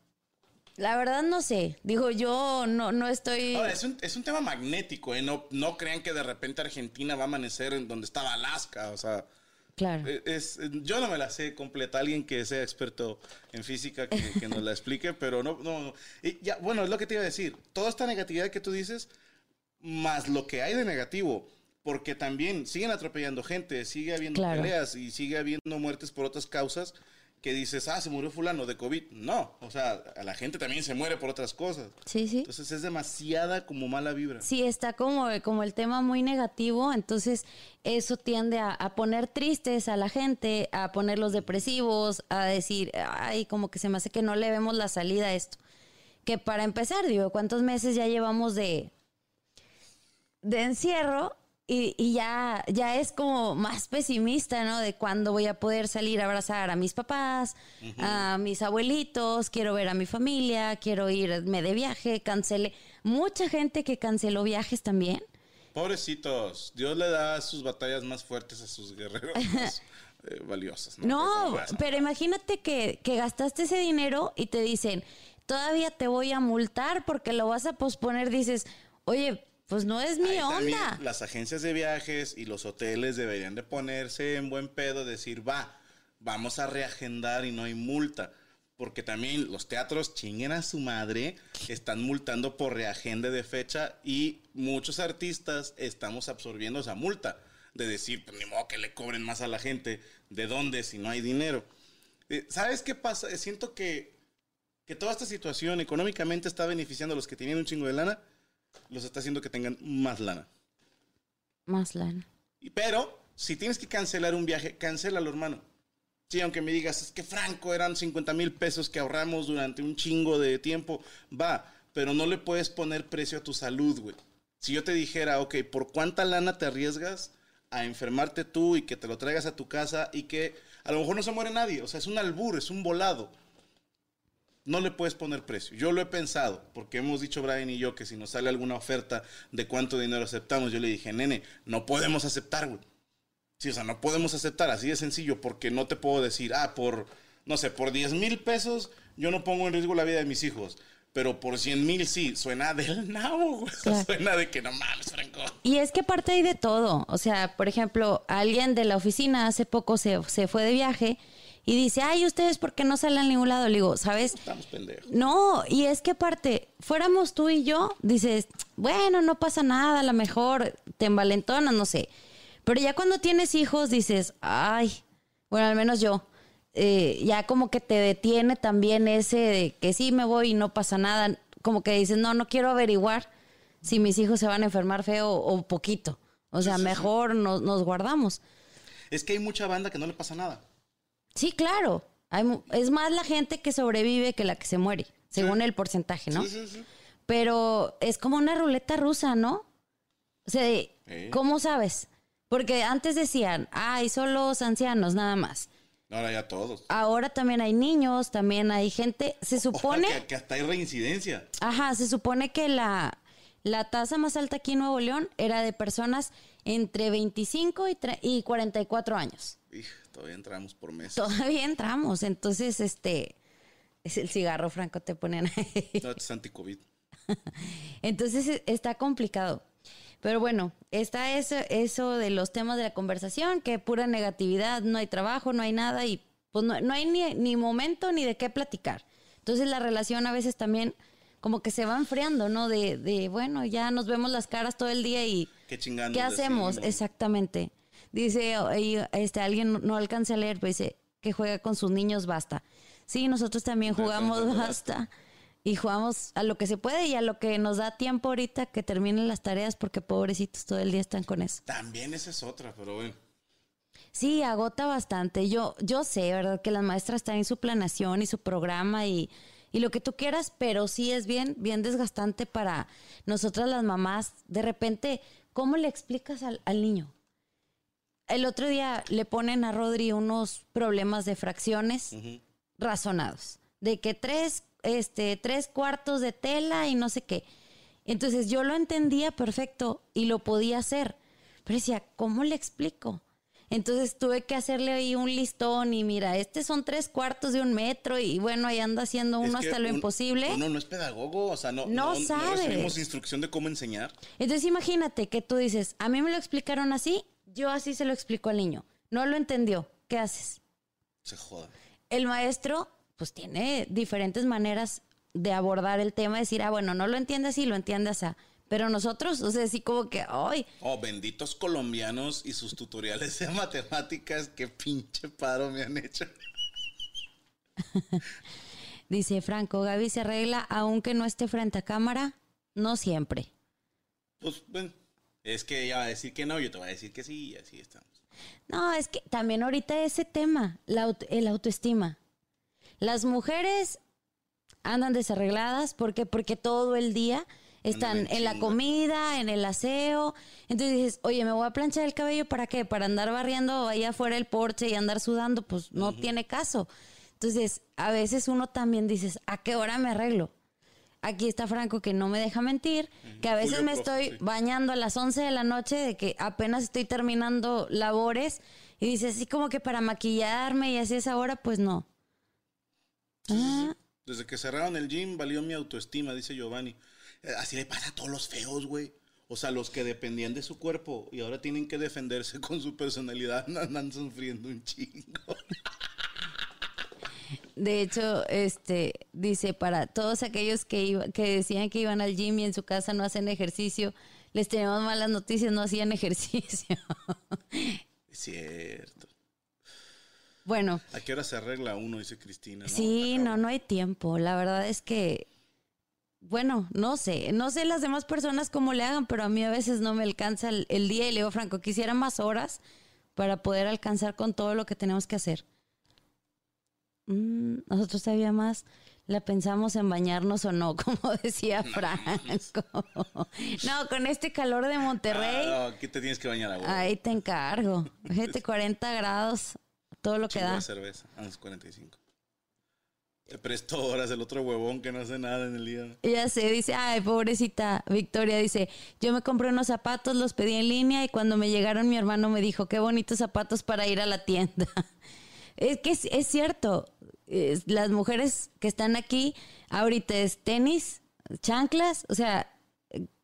La verdad no sé, digo yo no no estoy Ahora, es un, es un tema magnético, ¿eh? No, no crean que de repente Argentina va a amanecer en donde estaba Alaska, o sea... claro. eh, Es, yo no me la sé completa. Alguien que sea experto en física que, que nos la explique, pero no, no, no. Y ya, bueno, es lo que te iba a decir. Toda esta negatividad que tú dices, más lo que hay de negativo, porque también siguen atropellando gente, sigue habiendo Claro. peleas y sigue habiendo muertes por otras causas que dices, ah, se murió fulano de COVID. No, o sea, a la gente también se muere por otras cosas. Sí, sí. Entonces es demasiada como mala vibra. Sí, está como, como el tema muy negativo, entonces eso tiende a, a poner tristes a la gente, a ponerlos depresivos, a decir, ay, como que se me hace que no le vemos la salida a esto. Que para empezar, digo, ¿cuántos meses ya llevamos de, de encierro? Y, y ya, ya es como más pesimista, ¿no? De cuándo voy a poder salir a abrazar a mis papás, a mis abuelitos, quiero ver a mi familia, quiero irme de viaje, cancelé. Mucha gente que canceló viajes también. Pobrecitos, Dios le da sus batallas más fuertes a sus guerreros más eh, valiosas. ¿no? No, pero imagínate que, que gastaste ese dinero y te dicen, todavía te voy a multar porque lo vas a posponer. Dices, oye, pues no es mi Ahí onda. Las agencias de viajes y los hoteles deberían de ponerse en buen pedo, decir, va, vamos a reagendar y no hay multa. Porque también los teatros chinguen a su madre, están multando por reagende de fecha y muchos artistas estamos absorbiendo esa multa. De decir, pues ni modo que le cobren más a la gente. ¿De dónde si no hay dinero? Eh, ¿Sabes qué pasa? Eh, Siento que, que toda esta situación económicamente está beneficiando a los que tenían un chingo de lana, los está haciendo que tengan más lana. Más lana. Y- Pero, si tienes que cancelar un viaje, cancélalo, hermano. Sí, aunque me digas, es que Franco eran 50 mil pesos que ahorramos durante un chingo de tiempo, va, pero no le puedes poner precio a tu salud, güey. Si yo te dijera, ok, ¿por cuánta lana te arriesgas a enfermarte tú y que te lo traigas a tu casa y que a lo mejor no se muere nadie? O sea, es un albur, es un volado. No le puedes poner precio. Yo lo he pensado, porque hemos dicho Brian y yo que si nos sale alguna oferta de cuánto dinero aceptamos, yo le dije, nene, no podemos aceptar, güey. Sí, o sea, no podemos aceptar, así de sencillo, porque no te puedo decir, ah, por, no sé, por 10 mil pesos yo no pongo en riesgo la vida de mis hijos, pero por 100 mil sí, suena del nabo, güey. Claro. Suena de que no mames, Franco. Y es que aparte hay de todo. O sea, por ejemplo, alguien de la oficina hace poco se, se fue de viaje y dice, ay, ¿ustedes por qué no salen a ningún lado? Le digo, ¿sabes? Estamos pendejos. No, y es que aparte, fuéramos tú y yo, dices, bueno, no pasa nada, a lo mejor te envalentonas, no sé. Pero ya cuando tienes hijos, dices, ay, bueno, al menos yo, eh, ya como que te detiene también ese de que sí me voy y no pasa nada. Como que dices, no, no quiero averiguar si mis hijos se van a enfermar feo o poquito. O sea, mejor nos, nos guardamos. Es que hay mucha banda que no le pasa nada. Sí, claro. Hay es más la gente que sobrevive que la que se muere, según el porcentaje, ¿no? Sí, sí, sí. Pero es como una ruleta rusa, ¿no? O sea, Eh. ¿cómo sabes? Porque antes decían, ay, son los ancianos nada más. Ahora ya todos. Ahora también hay niños, también hay gente. Se supone, que, que hasta hay reincidencia. ajá, se supone que la, la tasa más alta aquí en Nuevo León era de personas entre 25 y, y 44 años. Todavía entramos por mes. Todavía entramos, entonces, este, es el cigarro franco te ponen ahí. No, es anti-COVID. Entonces e- está complicado. Pero bueno, está eso, eso de los temas de la conversación, que pura negatividad, no hay trabajo, no hay nada y pues no, no hay ni, ni momento ni de qué platicar. Entonces la relación a veces también como que se va enfriando, ¿no? De, de bueno, ya nos vemos las caras todo el día y Qué chingando. ¿qué hacemos? Exactamente. Dice, este, alguien no alcanza a leer, pero dice que juega con sus niños, basta. Sí, nosotros también jugamos basta. Y jugamos a lo que se puede y a lo que nos da tiempo ahorita que terminen las tareas porque pobrecitos todo el día están con eso. También esa es otra, pero bueno. Sí, agota bastante. Yo, yo sé, ¿verdad? Que las maestras están en su planación y su programa y, y lo que tú quieras, pero sí es bien, bien desgastante para nosotras las mamás. De repente, ¿cómo le explicas al, al niño? El otro día le ponen a Rodri unos problemas de fracciones razonados. De que tres, este, tres cuartos de tela y no sé qué. Entonces yo lo entendía perfecto y lo podía hacer. Pero decía, ¿cómo le explico? Entonces tuve que hacerle ahí un listón y mira, este son tres cuartos de un metro y bueno, ahí anda haciendo uno Es que hasta lo un- imposible. Uno no es pedagogo, o sea, no, No no, sabes. recibimos instrucción de cómo enseñar. Entonces imagínate que tú dices, a mí me lo explicaron así, yo así se lo explico al niño. No lo entendió. ¿Qué haces? Se joda. El maestro pues tiene diferentes maneras de abordar el tema, decir, ah, bueno, no lo entiende así, lo entiende así. Pero nosotros, o sea, así como que, ay, Oh, benditos colombianos y sus tutoriales de matemáticas, qué pinche paro me han hecho. dice Franco, Gaby se arregla aunque no esté frente a cámara, no siempre. Pues, bueno, es que ella va a decir que no, yo te voy a decir que sí, y así estamos. No, es que también ahorita ese tema, la, el autoestima. Las mujeres andan desarregladas porque porque todo el día están en la comida, en el aseo. Entonces dices, oye, me voy a planchar el cabello para qué? Para andar barriendo allá afuera el porche y andar sudando, pues no tiene caso. Entonces, a veces uno también dices, ¿a qué hora me arreglo? Aquí está Franco que no me deja mentir, que a veces Julio me estoy sí. bañando a las 11 de la noche de que apenas estoy terminando labores y dices así como que para maquillarme y así a esa hora, pues no. Ah, Desde que cerraron el gym valió mi autoestima, dice Giovanni. Eh, Así le pasa a todos los feos, güey. O sea, los que dependían de su cuerpo y ahora tienen que defenderse con su personalidad, andan sufriendo un chingo. De hecho, este dice para todos aquellos que iba- que decían que iban al gym y en su casa no hacen ejercicio, les tenemos malas noticias, no hacían ejercicio. Es cierto. bueno, ¿A qué hora se arregla uno? Dice Cristina. ¿no? Sí, no, no hay tiempo. La verdad es que, bueno, no sé, no sé las demás personas cómo le hagan, pero a mí a veces no me alcanza el, el día y le digo, Franco, quisiera más horas para poder alcanzar con todo lo que tenemos que hacer. Mm, nosotros todavía más la pensamos en bañarnos o no, como decía Franco. No, con este calor de Monterrey, Ah, no, aquí te tienes que bañar a huevo. ahí te encargo. Fíjate, 40 grados, todo lo que da. de cerveza, a los 45. Te presto horas el otro huevón que no hace nada en el día. Ya sé, dice, ay, pobrecita Victoria, dice, yo me compré unos zapatos, los pedí en línea y cuando me llegaron mi hermano me dijo, qué bonitos zapatos para ir a la tienda. Es que es, es cierto, las mujeres que están aquí, ahorita es tenis, chanclas, o sea,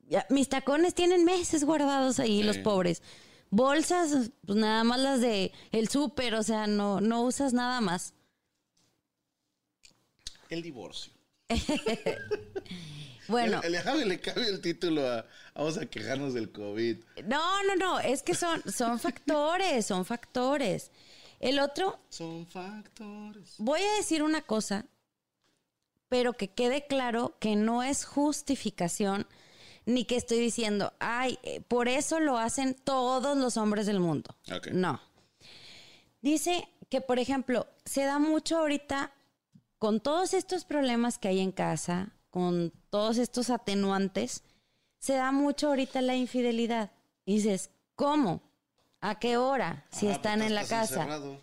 ya- mis tacones tienen meses guardados ahí, Sí. los pobres. Bolsas, pues nada más las de el súper, o sea, no, no usas nada más. El divorcio. Bueno. El, el, Javi le cabe el título a vamos a quejarnos del COVID. No, no, no, es que son, son factores, son factores. El otro, Son factores. voy a decir una cosa, pero que quede claro que no es justificación ni que estoy diciendo, ay, eh, por eso lo hacen todos los hombres del mundo. No. Dice que, por ejemplo, se da mucho ahorita con todos estos problemas que hay en casa, con todos estos atenuantes, se da mucho ahorita la infidelidad. Y dices, ¿cómo? ¿A qué hora? Si Ah, están pues en la casa. encerrado.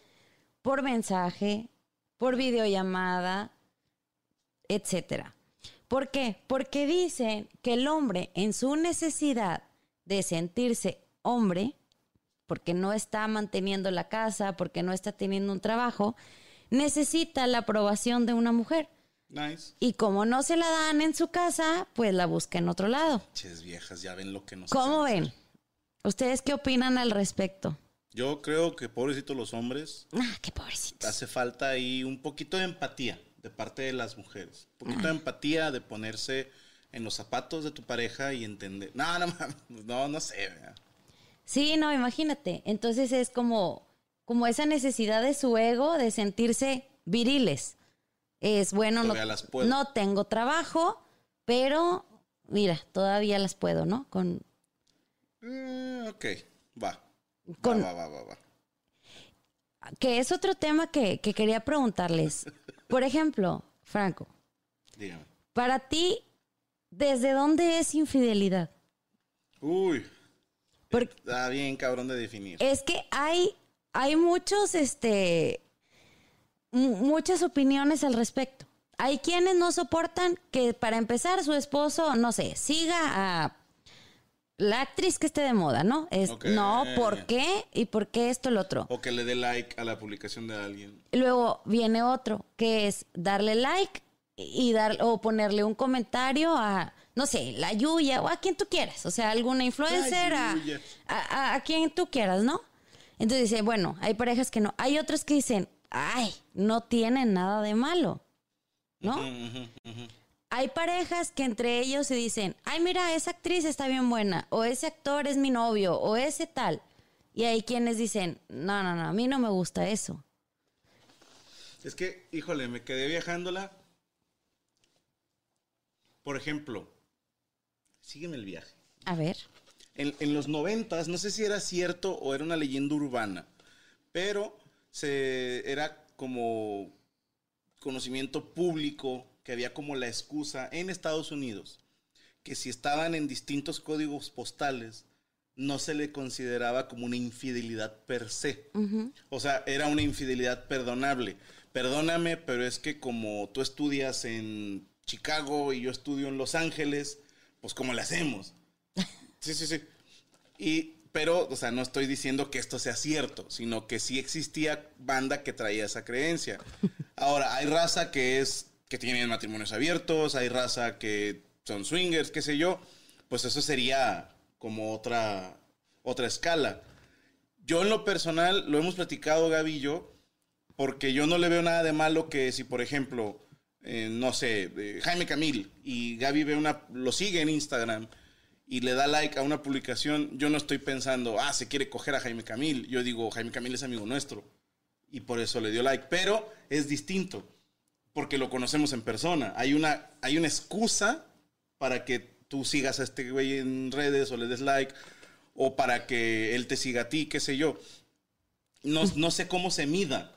Por mensaje, por videollamada, etcétera. ¿Por qué? Porque dicen que el hombre en su necesidad de sentirse hombre, porque no está manteniendo la casa, porque no está teniendo un trabajo, necesita la aprobación de una mujer. Nice. Y como no se la dan en su casa, pues la busca en otro lado. Ches viejas, ya ven lo que nos ¿Cómo ven? ¿Ustedes qué opinan al respecto? Yo creo que pobrecitos los hombres, Ah, qué pobrecitos. hace falta ahí un poquito de empatía de parte de las mujeres. Un poquito de empatía de ponerse en los zapatos de tu pareja y entender. No, no, no, no sé. ¿verdad? Sí, no, imagínate. Entonces es como, como esa necesidad de su ego de sentirse viriles. Es bueno, no, no tengo trabajo, pero mira, todavía las puedo, ¿no? Con, Eh, ok, va. Con- Va, va, va, va, va. que es otro tema que, que quería preguntarles. Por ejemplo, Franco, Dígame. para ti, ¿desde dónde es infidelidad? Uy. Porque Está bien cabrón de definir. es que hay, hay muchos, este, mu- muchas opiniones al respecto. Hay quienes no soportan que para empezar su esposo, no sé, siga a la actriz que esté de moda, ¿no? Es. No, ¿por qué? ¿Y por qué esto el otro? O que le dé like a la publicación de alguien. Luego viene otro, que es darle like y dar o ponerle un comentario a, no sé, la Yuya o a quien tú quieras. O sea, alguna influencer, a, a, quien tú quieras, ¿no? Entonces dice, bueno, hay parejas que no. Hay otros que dicen, ay, no tienen nada de malo, ¿no? Hay parejas que entre ellos se dicen, ay, mira, esa actriz está bien buena, o ese actor es mi novio, o ese tal. Y hay quienes dicen, no, no, no, a mí no me gusta eso. Es que, híjole, me quedé viajándola. Por ejemplo, sígueme el viaje. A ver. En, en los noventas, no sé si era cierto o era una leyenda urbana, pero se, era como conocimiento público que había como la excusa en Estados Unidos que si estaban en distintos códigos postales no se le consideraba como una infidelidad per se. O sea, era una infidelidad perdonable. Perdóname, pero es que como tú estudias en Chicago y yo estudio en Los Ángeles, pues ¿cómo le hacemos? Sí, sí, sí. Y, pero, o sea, no estoy diciendo que esto sea cierto, sino que sí existía banda que traía esa creencia. Ahora, hay raza que es, que tienen matrimonios abiertos, hay raza que son swingers, qué sé yo. Pues eso sería como otra, otra escala. Yo en lo personal, lo hemos platicado Gaby porque yo no le veo nada de malo que si, por ejemplo, eh, no sé, eh, Jaime Camil y Gaby ve una, lo sigue en Instagram y le da like a una publicación, yo no estoy pensando, ah, se quiere coger a Jaime Camil. Yo digo, Jaime Camil es amigo nuestro y por eso le dio like, pero es distinto porque lo conocemos en persona. Hay una, hay una excusa para que tú sigas a este güey en redes o le des like o para que él te siga a ti, qué sé yo. No, no sé cómo se mida.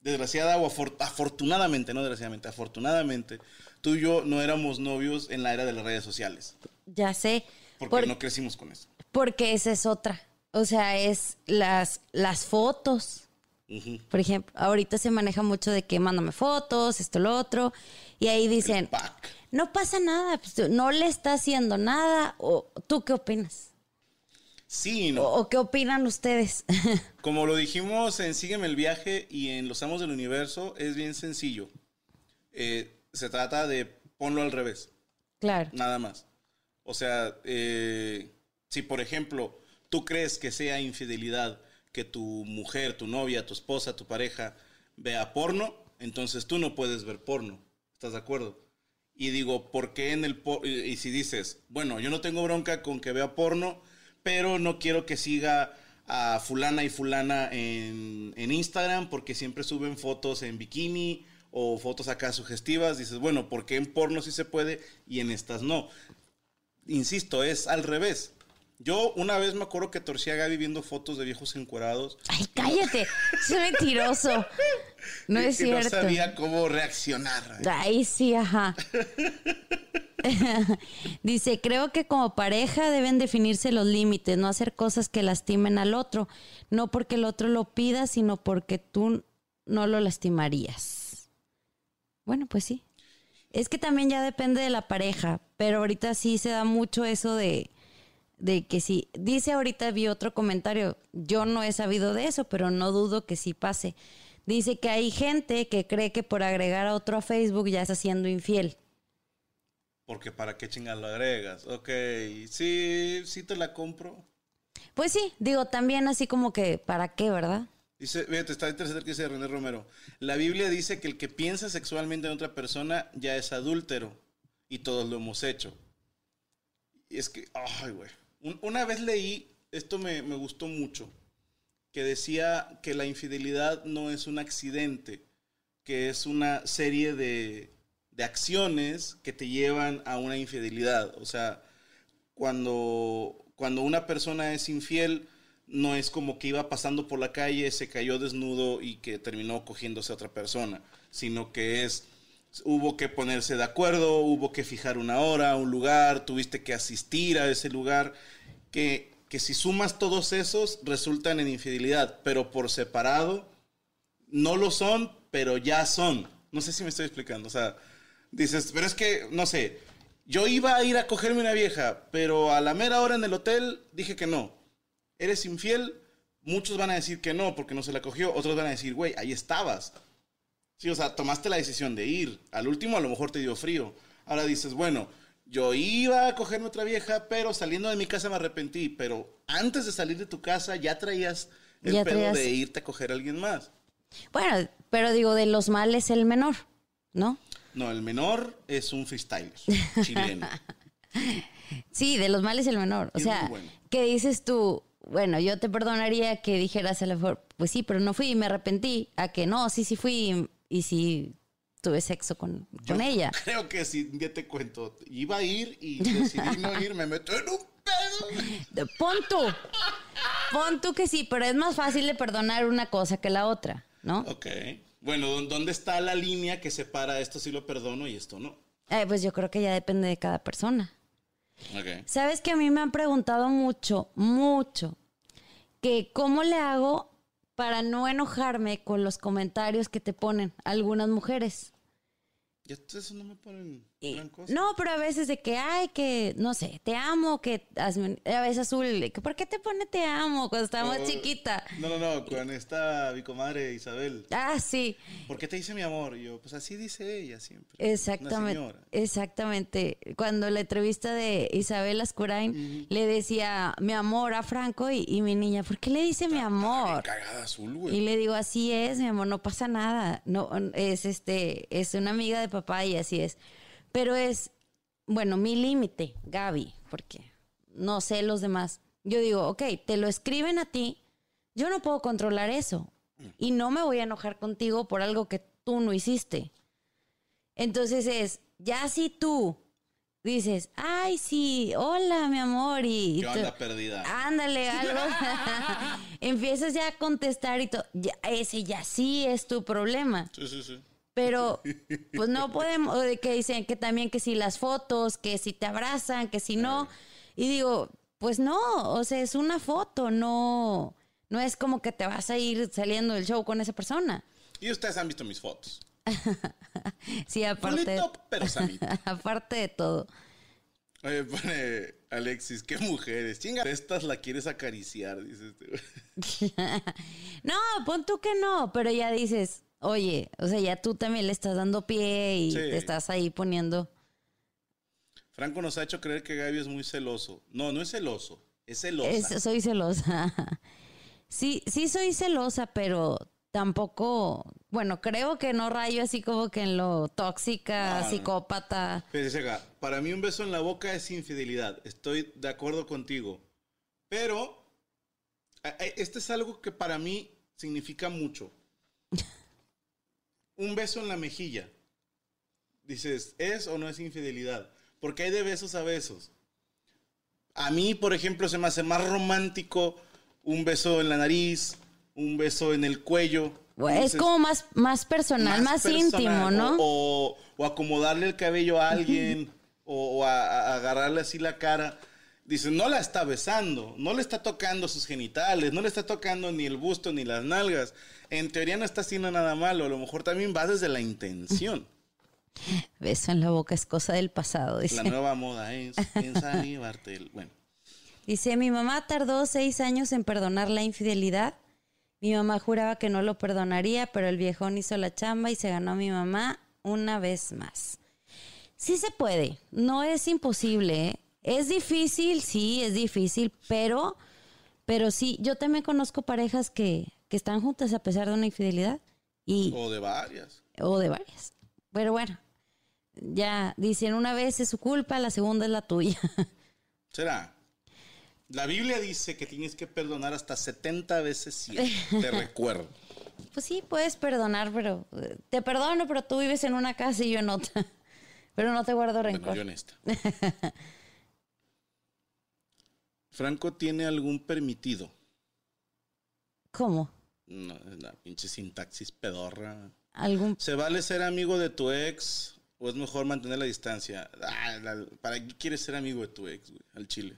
Desgraciada o afor- afortunadamente, no desgraciadamente, afortunadamente, tú y yo no éramos novios en la era de las redes sociales. Ya sé. Porque Por- no crecimos con eso. Porque esa es otra. O sea, es las, las fotos. Por ejemplo, ahorita se maneja mucho de que mándame fotos, esto, lo otro. Y ahí dicen, no pasa nada, pues, no le está haciendo nada. O, ¿Tú qué opinas? Sí, no. O, o qué opinan ustedes? Como lo dijimos en Sígueme el viaje y en Los Amos del Universo, es bien sencillo. Eh, se trata de ponlo al revés, claro. nada más. O sea, eh, si por ejemplo tú crees que sea infidelidad que tu mujer, tu novia, tu esposa, tu pareja vea porno, entonces tú no puedes ver porno. ¿Estás de acuerdo? Y digo, ¿por qué en el por y, y si dices, bueno, yo no tengo bronca con que vea porno, pero no quiero que siga a fulana y fulana en, en Instagram porque siempre suben fotos en bikini o fotos acá sugestivas, dices, bueno, ¿por qué en porno sí se puede y en estas no? Insisto, es al revés. Yo una vez me acuerdo que torcí a Gaby viendo fotos de viejos encuerados. Ay, cállate. Es mentiroso. No es no cierto. sabía cómo reaccionar. Ay, sí, ajá. Dice, creo que como pareja deben definirse los límites, no hacer cosas que lastimen al otro, no porque el otro lo pida, sino porque tú no lo lastimarías. Bueno, pues sí. Es que también ya depende de la pareja, pero ahorita sí se da mucho eso de, de que sí. Dice ahorita, vi otro comentario, yo no he sabido de eso, pero no dudo que sí pase. Dice que hay gente que cree que por agregar a otro a Facebook ya está siendo infiel. Porque para qué chingas lo agregas. Ok, sí, sí te la compro. Pues sí, digo, también así como que, ¿para qué, verdad? Dice, fíjate, está interesante que dice René Romero. La Biblia dice que el que piensa sexualmente en otra persona ya es adúltero. Y todos lo hemos hecho. Y es que, ay, güey. Un- una vez leí, esto me, me gustó mucho, que decía que la infidelidad no es un accidente, que es una serie de, de acciones que te llevan a una infidelidad. O sea, cuando, cuando una persona es infiel, no es como que iba pasando por la calle, se cayó desnudo y que terminó cogiéndose a otra persona, sino que es, hubo que ponerse de acuerdo, hubo que fijar una hora, un lugar, tuviste que asistir a ese lugar, que que si sumas todos esos resultan en infidelidad, pero por separado no lo son, pero ya son. No sé si me estoy explicando. O sea, dices, pero es que, no sé, yo iba a ir a cogerme una vieja, pero a la mera hora en el hotel dije que no. Eres infiel, muchos van a decir que no porque no se la cogió, otros van a decir, güey, ahí estabas. Sí, o sea, tomaste la decisión de ir. Al último a lo mejor te dio frío. Ahora dices, bueno, yo iba a cogerme otra vieja, pero saliendo de mi casa me arrepentí. Pero antes de salir de tu casa ya traías el Ya pedo traías- de irte a coger a alguien más. Bueno, pero digo, de los males el menor, ¿no? No, el menor es un freestyler chileno. Sí, de los males el menor. O sea, bueno. ¿qué dices tú? Bueno, yo te perdonaría que dijeras a lo mejor, pues sí, pero no fui y me arrepentí. A que no, sí, sí fui y, sí tuve sexo con, con ella. Creo que sí, ya te cuento. Iba a ir y decidí no ir, me meto en un pedo. Pon tú. Pon tú que sí, pero es más fácil de perdonar una cosa que la otra, ¿no? Ok. Bueno, ¿dó- ¿dónde está la línea que separa esto sí lo perdono y esto no? Eh, pues yo creo que ya depende de cada persona. Ok. Sabes que a mí me han preguntado mucho, mucho, que cómo le hago para no enojarme con los comentarios que te ponen algunas mujeres. No me ponen Y- no, pero a veces de que, ay, que, no sé, te amo, que a veces azul, que, ¿por qué te pone te amo cuando estaba más Oh, chiquita? No, no, no, con esta mi comadre Isabel. Ah, sí, ¿Por qué te dice mi amor? Y yo, pues así dice ella siempre. Una exactamente, señora. exactamente. Cuando la entrevista de Isabel Ascurain le decía mi amor a Franco y, y mi niña, ¿por qué le dice mi amor? Cagada azul, Y güey. le digo, así es, mi amor, no pasa nada. No, es este, es una amiga de papá y así es. Pero es, bueno, mi límite, Gaby, porque no sé los demás. Yo digo, ok, te lo escriben a ti, yo no puedo controlar eso. Y no me voy a enojar contigo por algo que tú no hiciste. Entonces es, ya si tú dices, ay, sí, hola, mi amor, y... ¿Qué onda perdida? Ándale, algo. Empiezas ya a contestar y todo. Ese ya sí es tu problema. Sí, sí, sí. Pero, pues no podemos, que dicen que también que si las fotos, que si te abrazan, que si no. Y digo, pues no, o sea, es una foto, no, no es como que te vas a ir saliendo del show con esa persona. Y ustedes han visto mis fotos. Sí, aparte, pero aparte de todo. Oye, pone Alexis, qué mujeres. Chinga, estas la quieres acariciar, dice este. No, pon tú que no, pero ya dices, oye, o sea, ya tú también le estás dando pie y Sí. te estás ahí poniendo. Franco nos ha hecho creer que Gaby es muy celoso. No, no es celoso, es celosa. Es- soy celosa. Sí, sí soy celosa, pero tampoco, bueno, creo que no rayo así como que en lo tóxica, No, no. psicópata. Fíjese acá, para mí un beso en la boca es infidelidad. Estoy de acuerdo contigo. Pero este es algo que para mí significa mucho. Un beso en la mejilla. Dices, ¿es o no es infidelidad? Porque hay de besos a besos. A mí, por ejemplo, se me hace más romántico un beso en la nariz, un beso en el cuello. Es como más, más personal, más, personal, íntimo, ¿no? O, o- o acomodarle el cabello a alguien, o, o a, a agarrarle así la cara. Dice, no la está besando, no le está tocando sus genitales, no le está tocando ni el busto ni las nalgas. En teoría no está haciendo nada malo, a lo mejor también va desde la intención. Beso en la boca es cosa del pasado, dice. La nueva moda es ensalivarte. el- Bueno, Dice, mi mamá tardó seis años en perdonar la infidelidad. Mi mamá juraba que no lo perdonaría, pero el viejón hizo la chamba y se ganó a mi mamá una vez más. Sí se puede, no es imposible. ¿eh? Es difícil, sí, es difícil, pero, pero sí, yo también conozco parejas que, que están juntas a pesar de una infidelidad y, o de varias. o de varias. Pero bueno, ya dicen una vez es su culpa, la segunda es la tuya. ¿Será? La Biblia dice que tienes que perdonar hasta 70 veces 100. Te recuerdo. Pues sí, puedes perdonar, pero eh, te perdono, pero tú vives en una casa y yo en otra. Pero no te guardo Bueno, rencor. yo honesta. Franco tiene algún permitido. ¿Cómo? No, es la pinche sintaxis pedorra. ¿Algún ¿Se vale ser amigo de tu ex o es mejor mantener la distancia? Ah, la- ¿Para qué quieres ser amigo de tu ex, güey? Al chile.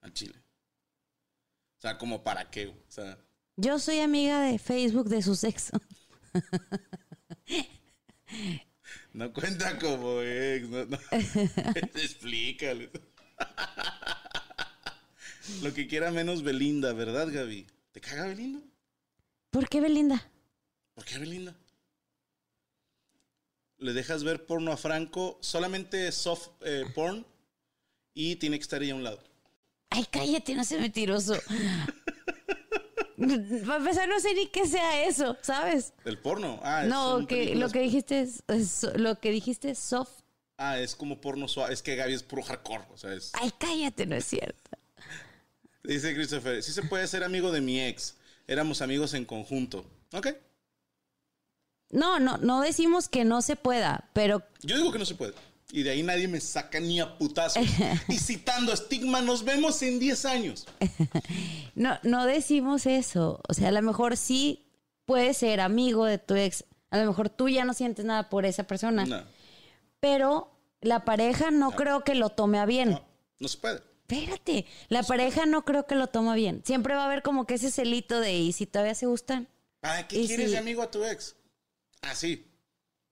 Al chile. sea, como para qué, güey? O sea, Yo soy amiga de Facebook de su sexo. no cuenta como ex, no, no. Explícale. Lo que quiera menos Belinda, ¿verdad, Gaby? ¿Te caga Belinda? ¿Por qué Belinda? ¿Por qué Belinda? Le dejas ver porno a Franco, solamente soft eh, porn, y tiene que estar ahí a un lado. Ay, cállate, no seas mentiroso. Para empezar, no sé ni qué sea eso, ¿sabes? ¿El porno? Ah, No, que lo que dijiste es, es- lo que dijiste es soft. Ah, es como porno suave. Es que Gaby es puro hardcore. O sea, es... Ay, cállate, no es cierto. Dice Christopher, sí se puede ser amigo de mi ex. Éramos amigos en conjunto. Ok. No, no, no decimos que no se pueda, pero Yo digo que no se puede. Y de ahí nadie me saca ni a putazo. y citando a Stigma, nos vemos en 10 años. no, no decimos eso. O sea, a lo mejor sí puedes ser amigo de tu ex. A lo mejor tú ya no sientes nada por esa persona. No, Pero la pareja no creo que lo tome a bien. no, no se puede. Espérate, la pareja no creo que lo toma bien. Siempre va a haber como que ese celito de y si todavía se gustan. Ay, ¿qué quieres si- de amigo a tu ex? Ah, sí.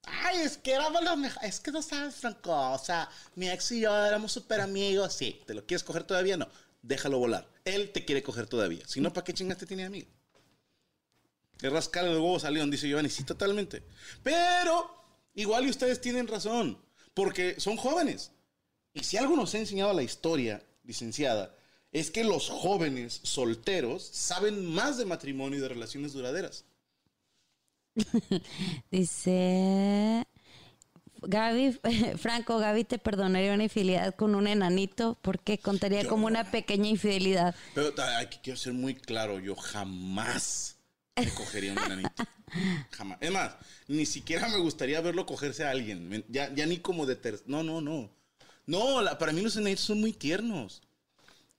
Ay, es que éramos los mejores. Es que no sabes, Franco. O sea, mi ex y yo éramos súper amigos. Sí, ¿te lo quieres coger todavía? No. Déjalo volar. Él te quiere coger todavía. Si no, ¿para qué chingas te tiene amigo? El rascal de huevos salió, dice Giovanni. Sí, totalmente. Pero, igual y ustedes tienen razón. Porque son jóvenes. Y si algo nos ha enseñado la historia, licenciada, es que los jóvenes solteros saben más de matrimonio y de relaciones duraderas. Dice Gaby, Franco, Gaby te perdonaría una infidelidad con un enanito porque contaría Yo como una pequeña infidelidad. Pero ay, que quiero ser muy claro, yo jamás me cogería un enanito. Jamás. Es más, ni siquiera me gustaría verlo cogerse a alguien. Ya, ya ni como de ter... No, no, no. No, la- para mí los enanitos son muy tiernos.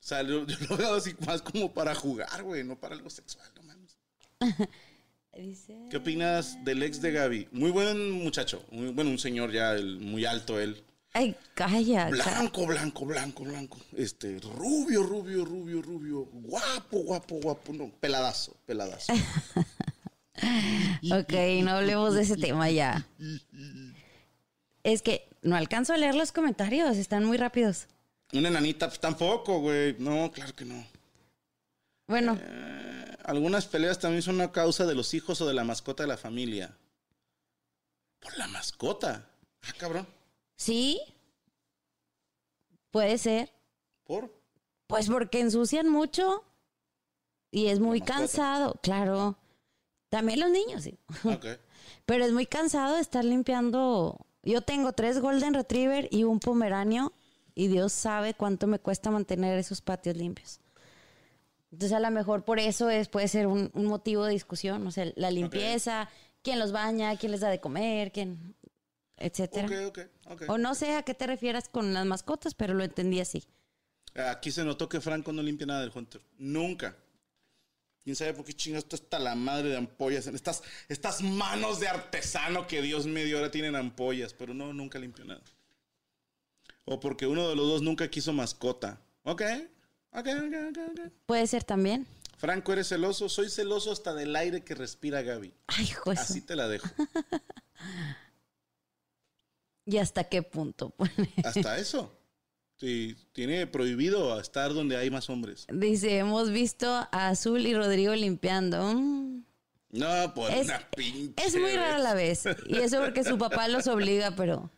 O sea, yo, yo lo veo así más como para jugar, güey, no para algo sexual, no mames. Dice ¿Qué opinas del ex de Gaby? Muy buen muchacho, muy, bueno, un señor ya, el- muy alto él. Ay, calla. ca- Blanco, blanco, blanco, blanco. Este, rubio, rubio, rubio, rubio. Guapo, guapo, guapo. No, peladazo, peladazo. Ok, no hablemos de ese tema ya. Es que no alcanzo a leer los comentarios, están muy rápidos. Una enanita, pues tampoco, güey. No, claro que no. Bueno, Eh, algunas peleas también son una causa de los hijos o de la mascota de la familia. Por la mascota. Ah, cabrón. sí, puede ser. Por. Pues porque ensucian mucho y es muy cansado, claro. También los niños, sí. Ok. Pero es muy cansado de estar limpiando. Yo tengo tres Golden Retriever y un Pomeranio y Dios sabe cuánto me cuesta mantener esos patios limpios. Entonces a lo mejor por eso es, puede ser un, un motivo de discusión, o sea, la limpieza, quién los baña, quién les da de comer, quién, etcétera. O no sé a qué te refieras con las mascotas, pero lo entendí así. Aquí se notó que Franco no limpia nada del Hunter. Nunca. ¿Quién sabe por qué chingas está hasta la madre de ampollas? En estas, estas manos de artesano que Dios me dio ahora tienen ampollas, pero no, nunca limpió nada. O porque uno de los dos nunca quiso mascota. Ok, ok, ok, ok. ok. Puede ser también. Franco, ¿eres celoso? Soy celoso hasta del aire que respira Gaby. Ay, su- Así te la dejo. ¿Y hasta qué punto? Hasta eso. Sí, tiene prohibido estar donde hay más hombres. Dice, hemos visto a Azul y Rodrigo limpiando. No, por Es- una pinche. Es muy rara la vez. Y eso porque su papá los obliga, pero...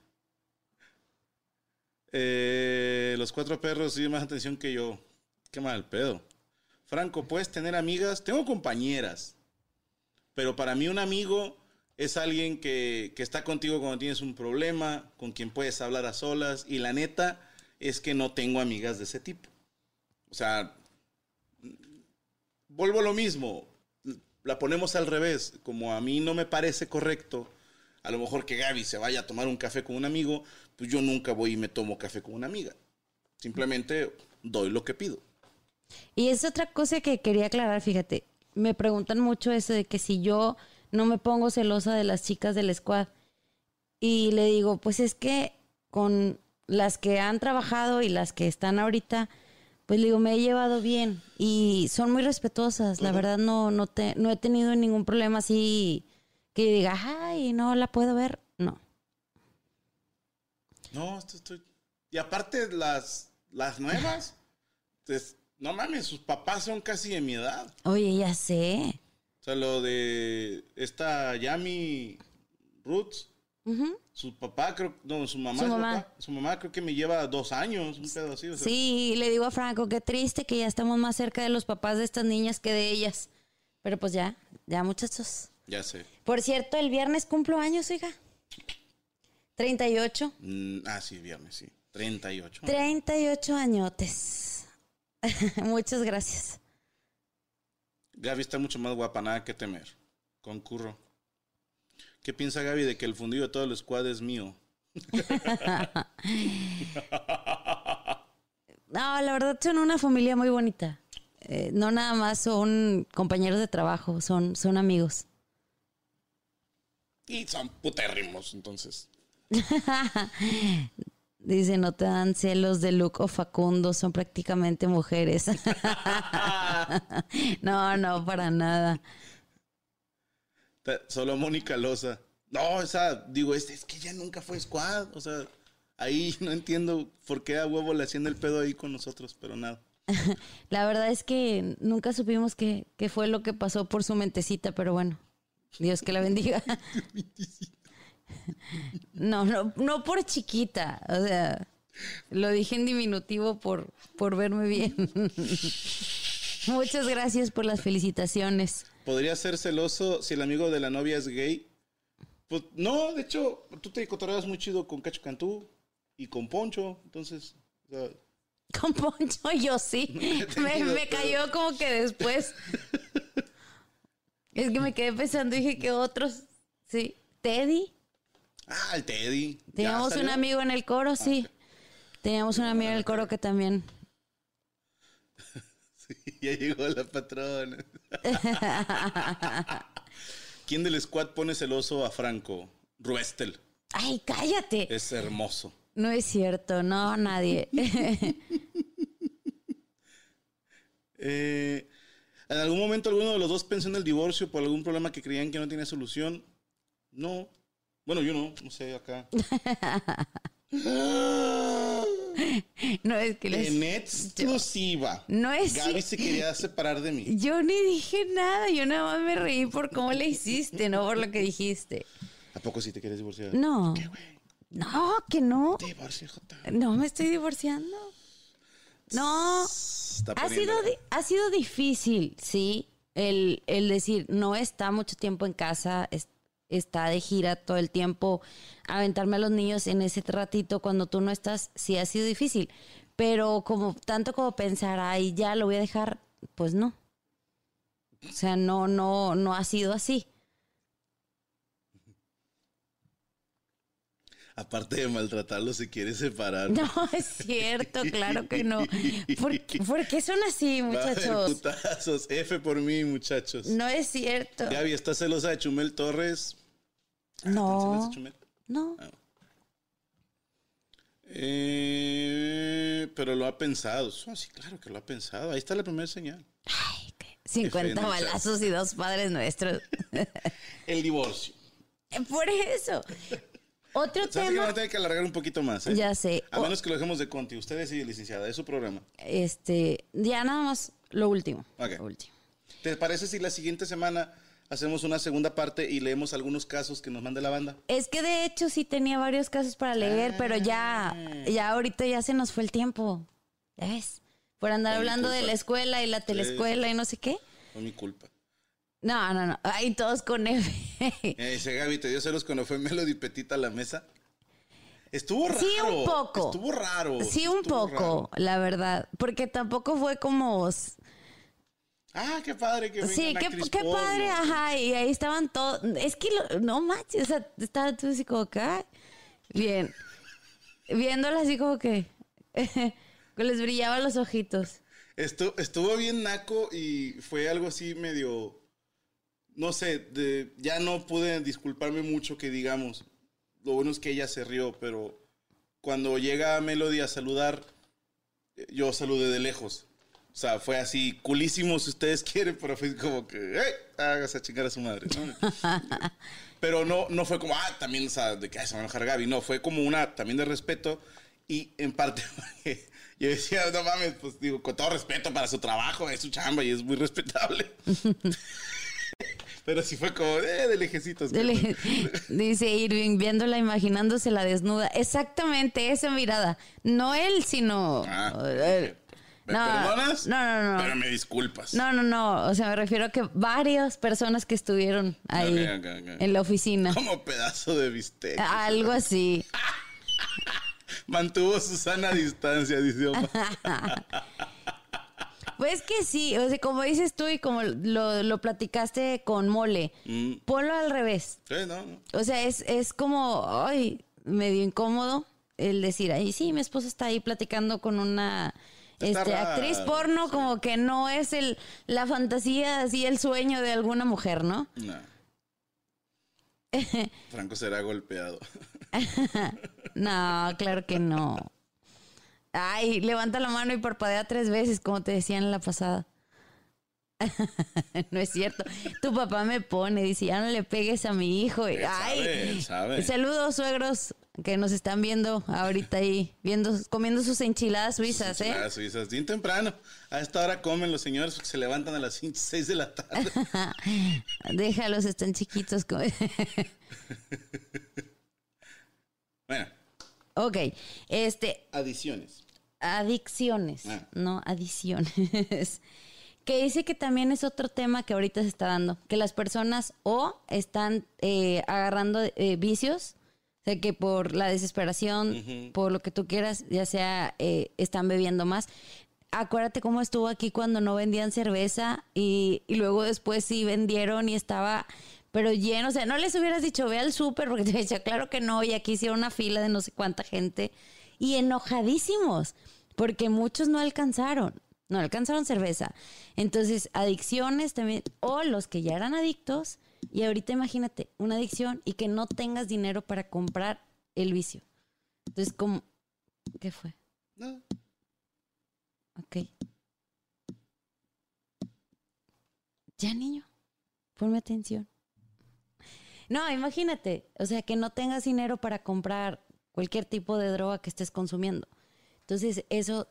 Eh, los cuatro perros tienen más atención que yo. Qué mal pedo. Franco, ¿puedes tener amigas? Tengo compañeras. Pero para mí un amigo es alguien que, que está contigo cuando tienes un problema, con quien puedes hablar a solas. Y la neta es que no tengo amigas de ese tipo. O sea, vuelvo a lo mismo. La ponemos al revés. Como a mí no me parece correcto, a lo mejor que Gaby se vaya a tomar un café con un amigo, pues yo nunca voy y me tomo café con una amiga. Simplemente doy lo que pido. Y es otra cosa que quería aclarar, fíjate. Me preguntan mucho eso de que si yo no me pongo celosa de las chicas del squad. Y le digo, pues es que con las que han trabajado y las que están ahorita, Pues digo, me he llevado bien y son muy respetuosas. La verdad no, no, te, no he tenido ningún problema así que diga, ay, no la puedo ver. No. No, esto estoy. Y aparte, las, las nuevas, pues, no mames, sus papás son casi de mi edad. Oye, ya sé. O sea, lo de esta Yami Roots, Su papá, creo, no, su mamá, Su mamá. papá. Su mamá creo que me lleva dos años, un pedo así. o sea, Sí, le digo a Franco, qué triste que ya estamos más cerca de los papás de estas niñas que de ellas. Pero pues ya, ya muchachos. Ya sé. Por cierto, el viernes cumplo años, hija. 38. Mm, ah, sí, viernes, sí. 38. 38 añotes. Muchas gracias. Gaby está mucho más guapa, nada que temer. Concurro. ¿Qué piensa Gaby de que el fundido de todo el squad es mío? No, la verdad son una familia muy bonita. Eh, no nada más son compañeros de trabajo, son, son amigos. Y son putérrimos, entonces. Dice, no te dan celos de Luke o Facundo, son prácticamente mujeres. no, no, para nada. Solo Mónica Loza. No, esa, digo, es, es que ya nunca fue squad. O sea, ahí no entiendo por qué a huevo le hacían el pedo ahí con nosotros, pero nada. La verdad es que nunca supimos qué, qué fue lo que pasó por su mentecita, pero bueno, Dios que la bendiga. No, no, no por chiquita, o sea, lo dije en diminutivo por, por verme bien. Muchas gracias por las felicitaciones. ¿Podría ser celoso si el amigo de la novia es gay? Pues no, de hecho, tú te cotorreas muy chido con Cacho Cantú y con Poncho, entonces, o sea, Con Poncho yo sí. Me, me cayó como que después. Es que me quedé pensando dije que otros, sí. Teddy. ah, el Teddy. ¿Ya Teníamos un amigo en el coro, sí. Teníamos un amigo en el coro que también. Sí, ya llegó la patrona. ¿Quién del squad pone celoso a Franco? Ruestel. ¡Ay, cállate! Es hermoso. No es cierto, no, nadie. Eh, ¿En algún momento alguno de los dos pensó en el divorcio por algún problema que creían que no tenía solución? No. Bueno, yo no, no sé, acá. No es que les... En exclusiva. No es Gaby se quería separar de mí. Yo ni dije nada, yo nada más me reí por cómo le hiciste, no por lo que dijiste. ¿A poco sí te quieres divorciar? No. ¿Qué, güey? No, que no. Divorcio, Jota. No me estoy divorciando. No. Está Ha sido, ha sido difícil, sí, el, el decir, no está mucho tiempo en casa, es- está de gira todo el tiempo, aventarme a los niños en ese ratito cuando tú no estás, sí ha sido difícil, pero como tanto como pensar, ay, ya lo voy a dejar, pues no. O sea, no, no, no ha sido así. Aparte de maltratarlo, se quiere separar. No es cierto, claro que no. ¿Por, qué- por qué son así, Va a haber muchachos? putazos. F por mí, muchachos. No es cierto. Gaby, ¿estás celosa de Chumel Torres? ¿Estás No, Chumel? no. Eh, pero lo ha pensado. Ah, sí, claro que lo ha pensado. Ahí está la primera señal. 50 F, balazos y dos padres nuestros. El divorcio. Por eso. Otro ¿Sabes que vamos tema. a tener que alargar un poquito más? eh? Ya sé. A O- menos que lo dejemos de Conti. Usted decide, licenciada. Es su programa. Este, ya nada más lo último. Ok. Lo último. ¿Te parece si la siguiente semana hacemos una segunda parte y leemos algunos casos que nos mande la banda? Es que de hecho sí tenía varios casos para leer, pero ya, Ah. ya ahorita ya se nos fue el tiempo. ¿Ya ves? Por andar hablando de la escuela y la telescuela y no sé qué. Fue mi culpa. No, no, no. Ay, todos con F. Eh, dice Gaby, ¿te dio celos cuando fue Melody Petita a la mesa? Estuvo raro. Sí, un poco. Estuvo raro. Sí, un estuvo poco, raro. la verdad. Porque tampoco fue como. Ah, qué padre que Sí, qué, padre, ajá, y ahí estaban todos. Es que lo- no manches, o sea, estaba tú así como ay, bien, viéndola así como que, les brillaban los ojitos. Estu- estuvo bien naco y fue algo así medio, no sé, de- ya no pude disculparme mucho que digamos. Lo bueno es que ella se rió, pero cuando llega Melody a saludar, yo saludé de lejos. O sea, fue así, culísimo si ustedes quieren, pero fue como que, ¡hey! Hágase a chingar a su madre, ¿no? pero no, no fue como, ah, también, o sea, de que "Ay, se va a enojar Gaby. No, fue como una también de respeto y en parte yo decía, no mames, pues digo, con todo respeto para su trabajo, es su chamba y es muy respetable. Pero sí fue como, eh, de lejecitos. Dele- Dice Irving, viéndola, imaginándose la desnuda. Exactamente esa mirada. No él, sino. Ah, eh, ¿Me no, perdonas? No, no, no. Pero me disculpas. No, no, no. O sea, me refiero a que varias personas que estuvieron ahí en la oficina. Como pedazo de bistec. Algo así. Mantuvo su sana distancia, dice Omar. Pues que sí, o sea, como dices tú y como lo, lo platicaste con Mole, Mm. ponlo al revés. Sí, no, no. O sea, es, es como, ay, medio incómodo el decir, ay, sí, mi esposo está ahí platicando con una este, actriz porno, sí. como que no es el, la fantasía, así el sueño de alguna mujer, ¿no? No. Franco será golpeado. No, claro que no. Ay, levanta la mano y parpadea tres veces, como te decía en la pasada. no es cierto. Tu papá me pone, dice, ya no le pegues a mi hijo. Él Ay, sabe, él sabe. Saludos, suegros, que nos están viendo ahorita ahí, viendo, comiendo sus enchiladas suizas, ¿eh? Enchiladas suizas, bien temprano. A esta hora comen los señores porque se levantan a las 6 de la tarde. Déjalos, están chiquitos. bueno, ok, este, adiciones. Adicciones, Ah. no adiciones. que dice que también es otro tema que ahorita se está dando, que las personas o están eh, agarrando eh, vicios, o sea, que por la desesperación, por lo que tú quieras, ya sea eh, están bebiendo más. Acuérdate cómo estuvo aquí cuando no vendían cerveza y, y luego después sí vendieron y estaba pero lleno, o sea, no les hubieras dicho ve al súper porque te decía, claro que no, y aquí hicieron una fila de no sé cuánta gente y enojadísimos porque muchos no alcanzaron, no alcanzaron cerveza. Entonces, adicciones también, o los que ya eran adictos, y ahorita imagínate, una adicción y que no tengas dinero para comprar el vicio. Entonces, como, ¿qué fue? No. Ok. Ya, niño, ponme atención. No, imagínate, o sea, que no tengas dinero para comprar cualquier tipo de droga que estés consumiendo. Entonces, eso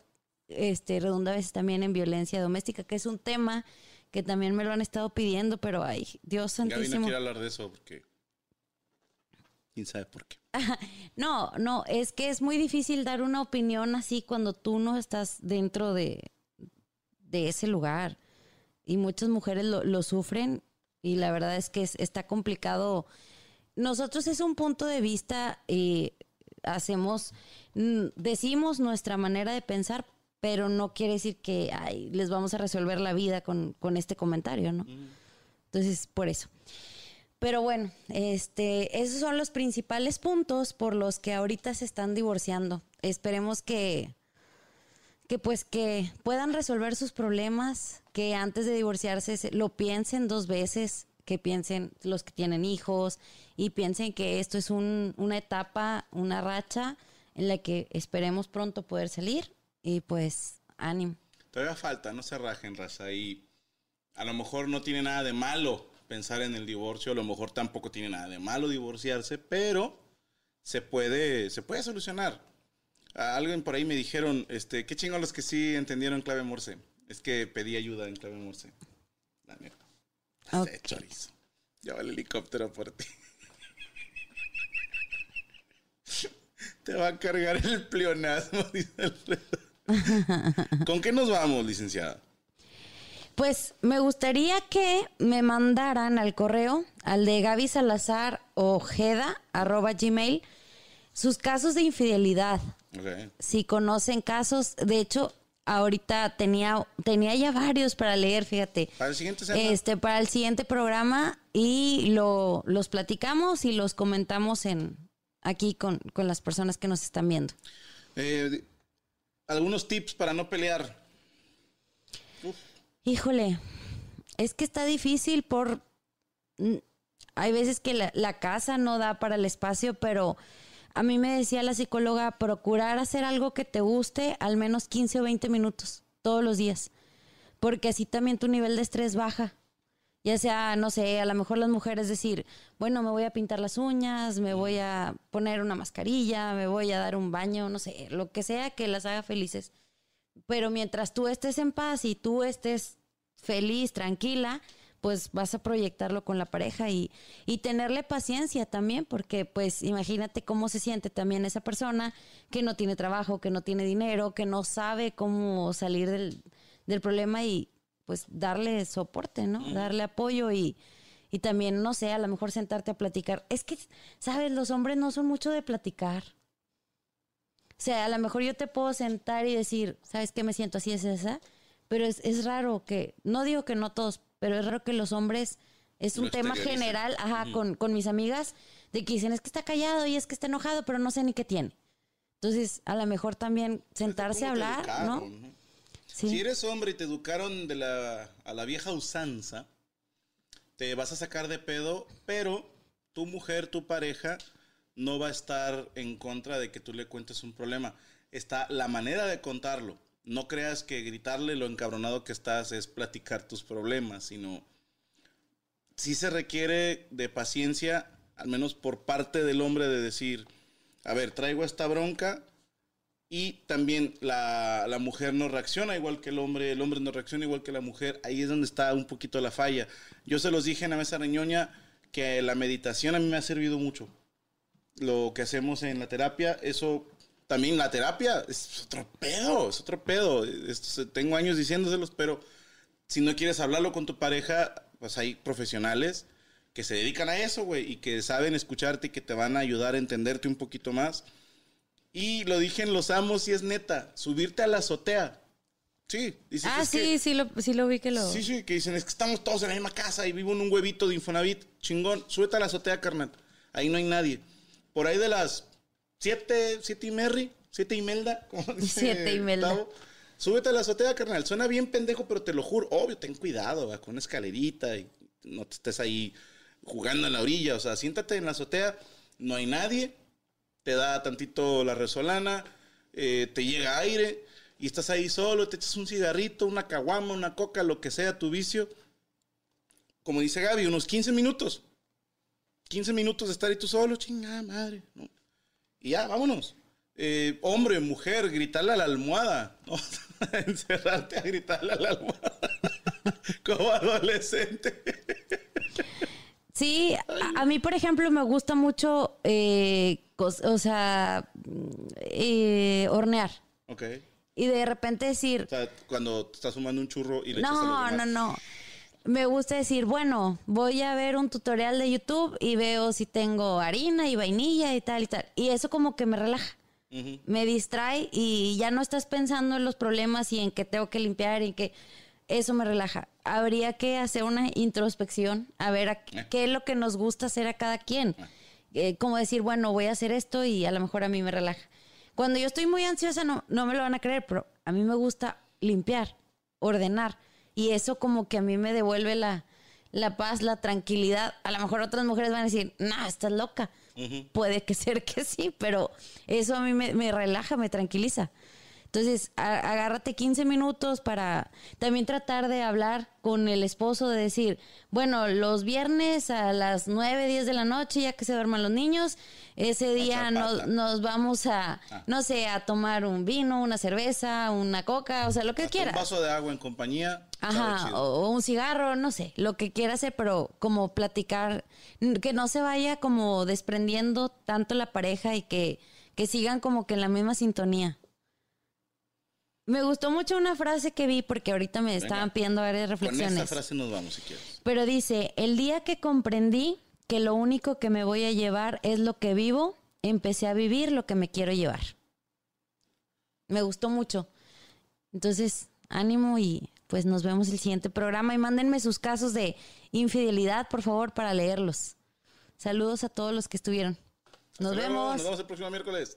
este, redunda a veces también en violencia doméstica, que es un tema que también me lo han estado pidiendo, pero ay, Dios Gaby no santísimo. quiere hablar de eso porque. ¿Quién sabe por qué? No, no, es que es muy difícil dar una opinión así cuando tú no estás dentro de, de ese lugar. Y muchas mujeres lo, lo sufren y la verdad es que es- está complicado. Nosotros es un punto de vista, eh, hacemos, decimos nuestra manera de pensar, pero no quiere decir que ay, les vamos a resolver la vida con, con este comentario, ¿no? Entonces, por eso. Pero bueno, este, esos son los principales puntos por los que ahorita se están divorciando. Esperemos que, que pues que puedan resolver sus problemas, que antes de divorciarse se- lo piensen dos veces, que piensen los que tienen hijos y piensen que esto es un- una etapa, una racha en la que esperemos pronto poder salir y pues ánimo. Todavía falta, no se rajen, raza. Y a lo mejor no tiene nada de malo pensar en el divorcio, a lo mejor tampoco tiene nada de malo divorciarse, pero se puede, se puede solucionar. Alguien por ahí me dijeron, este, qué chingón los que sí entendieron clave Morse. Es que pedí ayuda en clave Morse. La. Ok. Se chorizo. Lleva el helicóptero por ti. Te va a cargar el pleonasmo, dice Alfredo. ¿Con qué nos vamos, licenciada? Pues me gustaría que me mandaran al correo, al de Gaby Salazar Ojeda, arroba gmail, sus casos de infidelidad. Ok. Si conocen casos, de hecho, ahorita tenía, tenía ya varios para leer, fíjate. Para el siguiente semana. Este, para el siguiente programa y lo, los platicamos y los comentamos en aquí con, con las personas que nos están viendo. Eh, algunos tips para no pelear. Híjole, es que está difícil por... Hay veces que la, la casa no da para el espacio, pero A mí me decía la psicóloga, procurar hacer algo que te guste al menos 15 o 20 minutos todos los días, porque así también tu nivel de estrés baja. Ya sea, no sé, a lo mejor las mujeres decir, bueno, me voy a pintar las uñas, me voy a poner una mascarilla, me voy a dar un baño, no sé, lo que sea que las haga felices. Pero mientras tú estés en paz y tú estés feliz, tranquila, pues vas a proyectarlo con la pareja y, y tenerle paciencia también, porque pues imagínate cómo se siente también esa persona que no tiene trabajo, que no tiene dinero, que no sabe cómo salir del, del problema y pues darle soporte, ¿no? Darle apoyo y, y también, no sé, a lo mejor sentarte a platicar. Es que, ¿sabes? Los hombres no son mucho de platicar. O sea, a lo mejor yo te puedo sentar y decir, ¿sabes qué me siento así, es esa? Pero es, es raro que, no digo que no todos, pero es raro que los hombres, es un Lo tema general, ajá, con, con mis amigas, de que dicen, es que está callado y es que está enojado, pero no sé ni qué tiene. Entonces, a lo mejor también sentarse a ¿Cómo te hablar, ¿no? no? Sí. Si eres hombre y te educaron de la, a la vieja usanza, te vas a sacar de pedo, pero tu mujer, tu pareja, no va a estar en contra de que tú le cuentes un problema. Está la manera de contarlo. No creas que gritarle lo encabronado que estás es platicar tus problemas, sino sí se requiere de paciencia, al menos por parte del hombre, de decir, a ver, traigo esta bronca, y también la, la mujer no reacciona igual que el hombre, el hombre no reacciona igual que la mujer. Ahí es donde está un poquito la falla. Yo se los dije en la mesa reñoña que la meditación a mí me ha servido mucho. Lo que hacemos en la terapia, eso también la terapia es otro pedo, es otro pedo. Tengo años diciéndoselos, pero si no quieres hablarlo con tu pareja, pues hay profesionales que se dedican a eso, güey, y que saben escucharte y que te van a ayudar a entenderte un poquito más. Y lo dije en Los Amos y es neta, subirte a la azotea. Sí, dices, Ah, sí, que- sí, lo, sí lo vi que lo... Sí, sí, que dicen, es que estamos todos en la misma casa y vivo en un huevito de Infonavit. Chingón, súbete a la azotea, carnal. Ahí no hay nadie. Por ahí de las siete, siete y Merry, siete y Melda. como dice Siete y Melda. Tavo, Súbete a la azotea, carnal. Suena bien pendejo, pero te lo juro. Obvio, ten cuidado, va, con una escalerita y no te estés ahí jugando en la orilla. O sea, siéntate en la azotea, no hay nadie, te da tantito la resolana, eh, te llega aire y estás ahí solo, te echas un cigarrito, una caguama, una coca, lo que sea tu vicio. Como dice Gaby, unos 15 minutos. 15 minutos de estar ahí tú solo, chingada madre. ¿no? Y ya, vámonos. Eh, hombre, mujer, gritarle a la almohada. ¿no? Encerrarte a gritarle a la almohada. Como adolescente. Sí, a, a mí, por ejemplo, me gusta mucho, eh, o sea, eh, hornear. ok. Y de repente decir, O sea, cuando te estás fumando un churro y le echas no, demás. no, no. Me gusta decir, bueno, voy a ver un tutorial de YouTube y veo si tengo harina y vainilla y tal y tal. Y eso como que me relaja. Me distrae y ya no estás pensando en los problemas y en que tengo que limpiar y que eso me relaja. Habría que hacer una introspección, a ver a Eh. qué es lo que nos gusta hacer a cada quien. Eh, como decir, bueno, voy a hacer esto y a lo mejor a mí me relaja. Cuando yo estoy muy ansiosa, no, no me lo van a creer, pero a mí me gusta limpiar, ordenar. Y eso como que a mí me devuelve la, la paz, la tranquilidad. A lo mejor otras mujeres van a decir, no, estás loca. Puede que ser que sí, pero eso a mí me, me relaja, me tranquiliza. Entonces, agárrate 15 minutos para también tratar de hablar con el esposo, de decir, bueno, los viernes a las 9, 10 de la noche, ya que se duerman los niños, ese día nos, nos vamos a, Ah. no sé, a tomar un vino, una cerveza, una coca, o sea, lo que Hasta quieras. Un vaso de agua en compañía. Ajá, o, o un cigarro, no sé, lo que quiera hacer, pero como platicar, que no se vaya como desprendiendo tanto la pareja y que, que sigan como que en la misma sintonía. Me gustó mucho una frase que vi porque ahorita me estaban pidiendo varias Con esta reflexiones. frase nos vamos si quieres. Pero dice, el día que comprendí que lo único que me voy a llevar es lo que vivo, empecé a vivir lo que me quiero llevar. Me gustó mucho. Entonces, ánimo y pues nos vemos el siguiente programa y mándenme sus casos de infidelidad, por favor, para leerlos. Saludos a todos los que estuvieron. Nos Hasta luego, vemos. Nos vemos el próximo miércoles.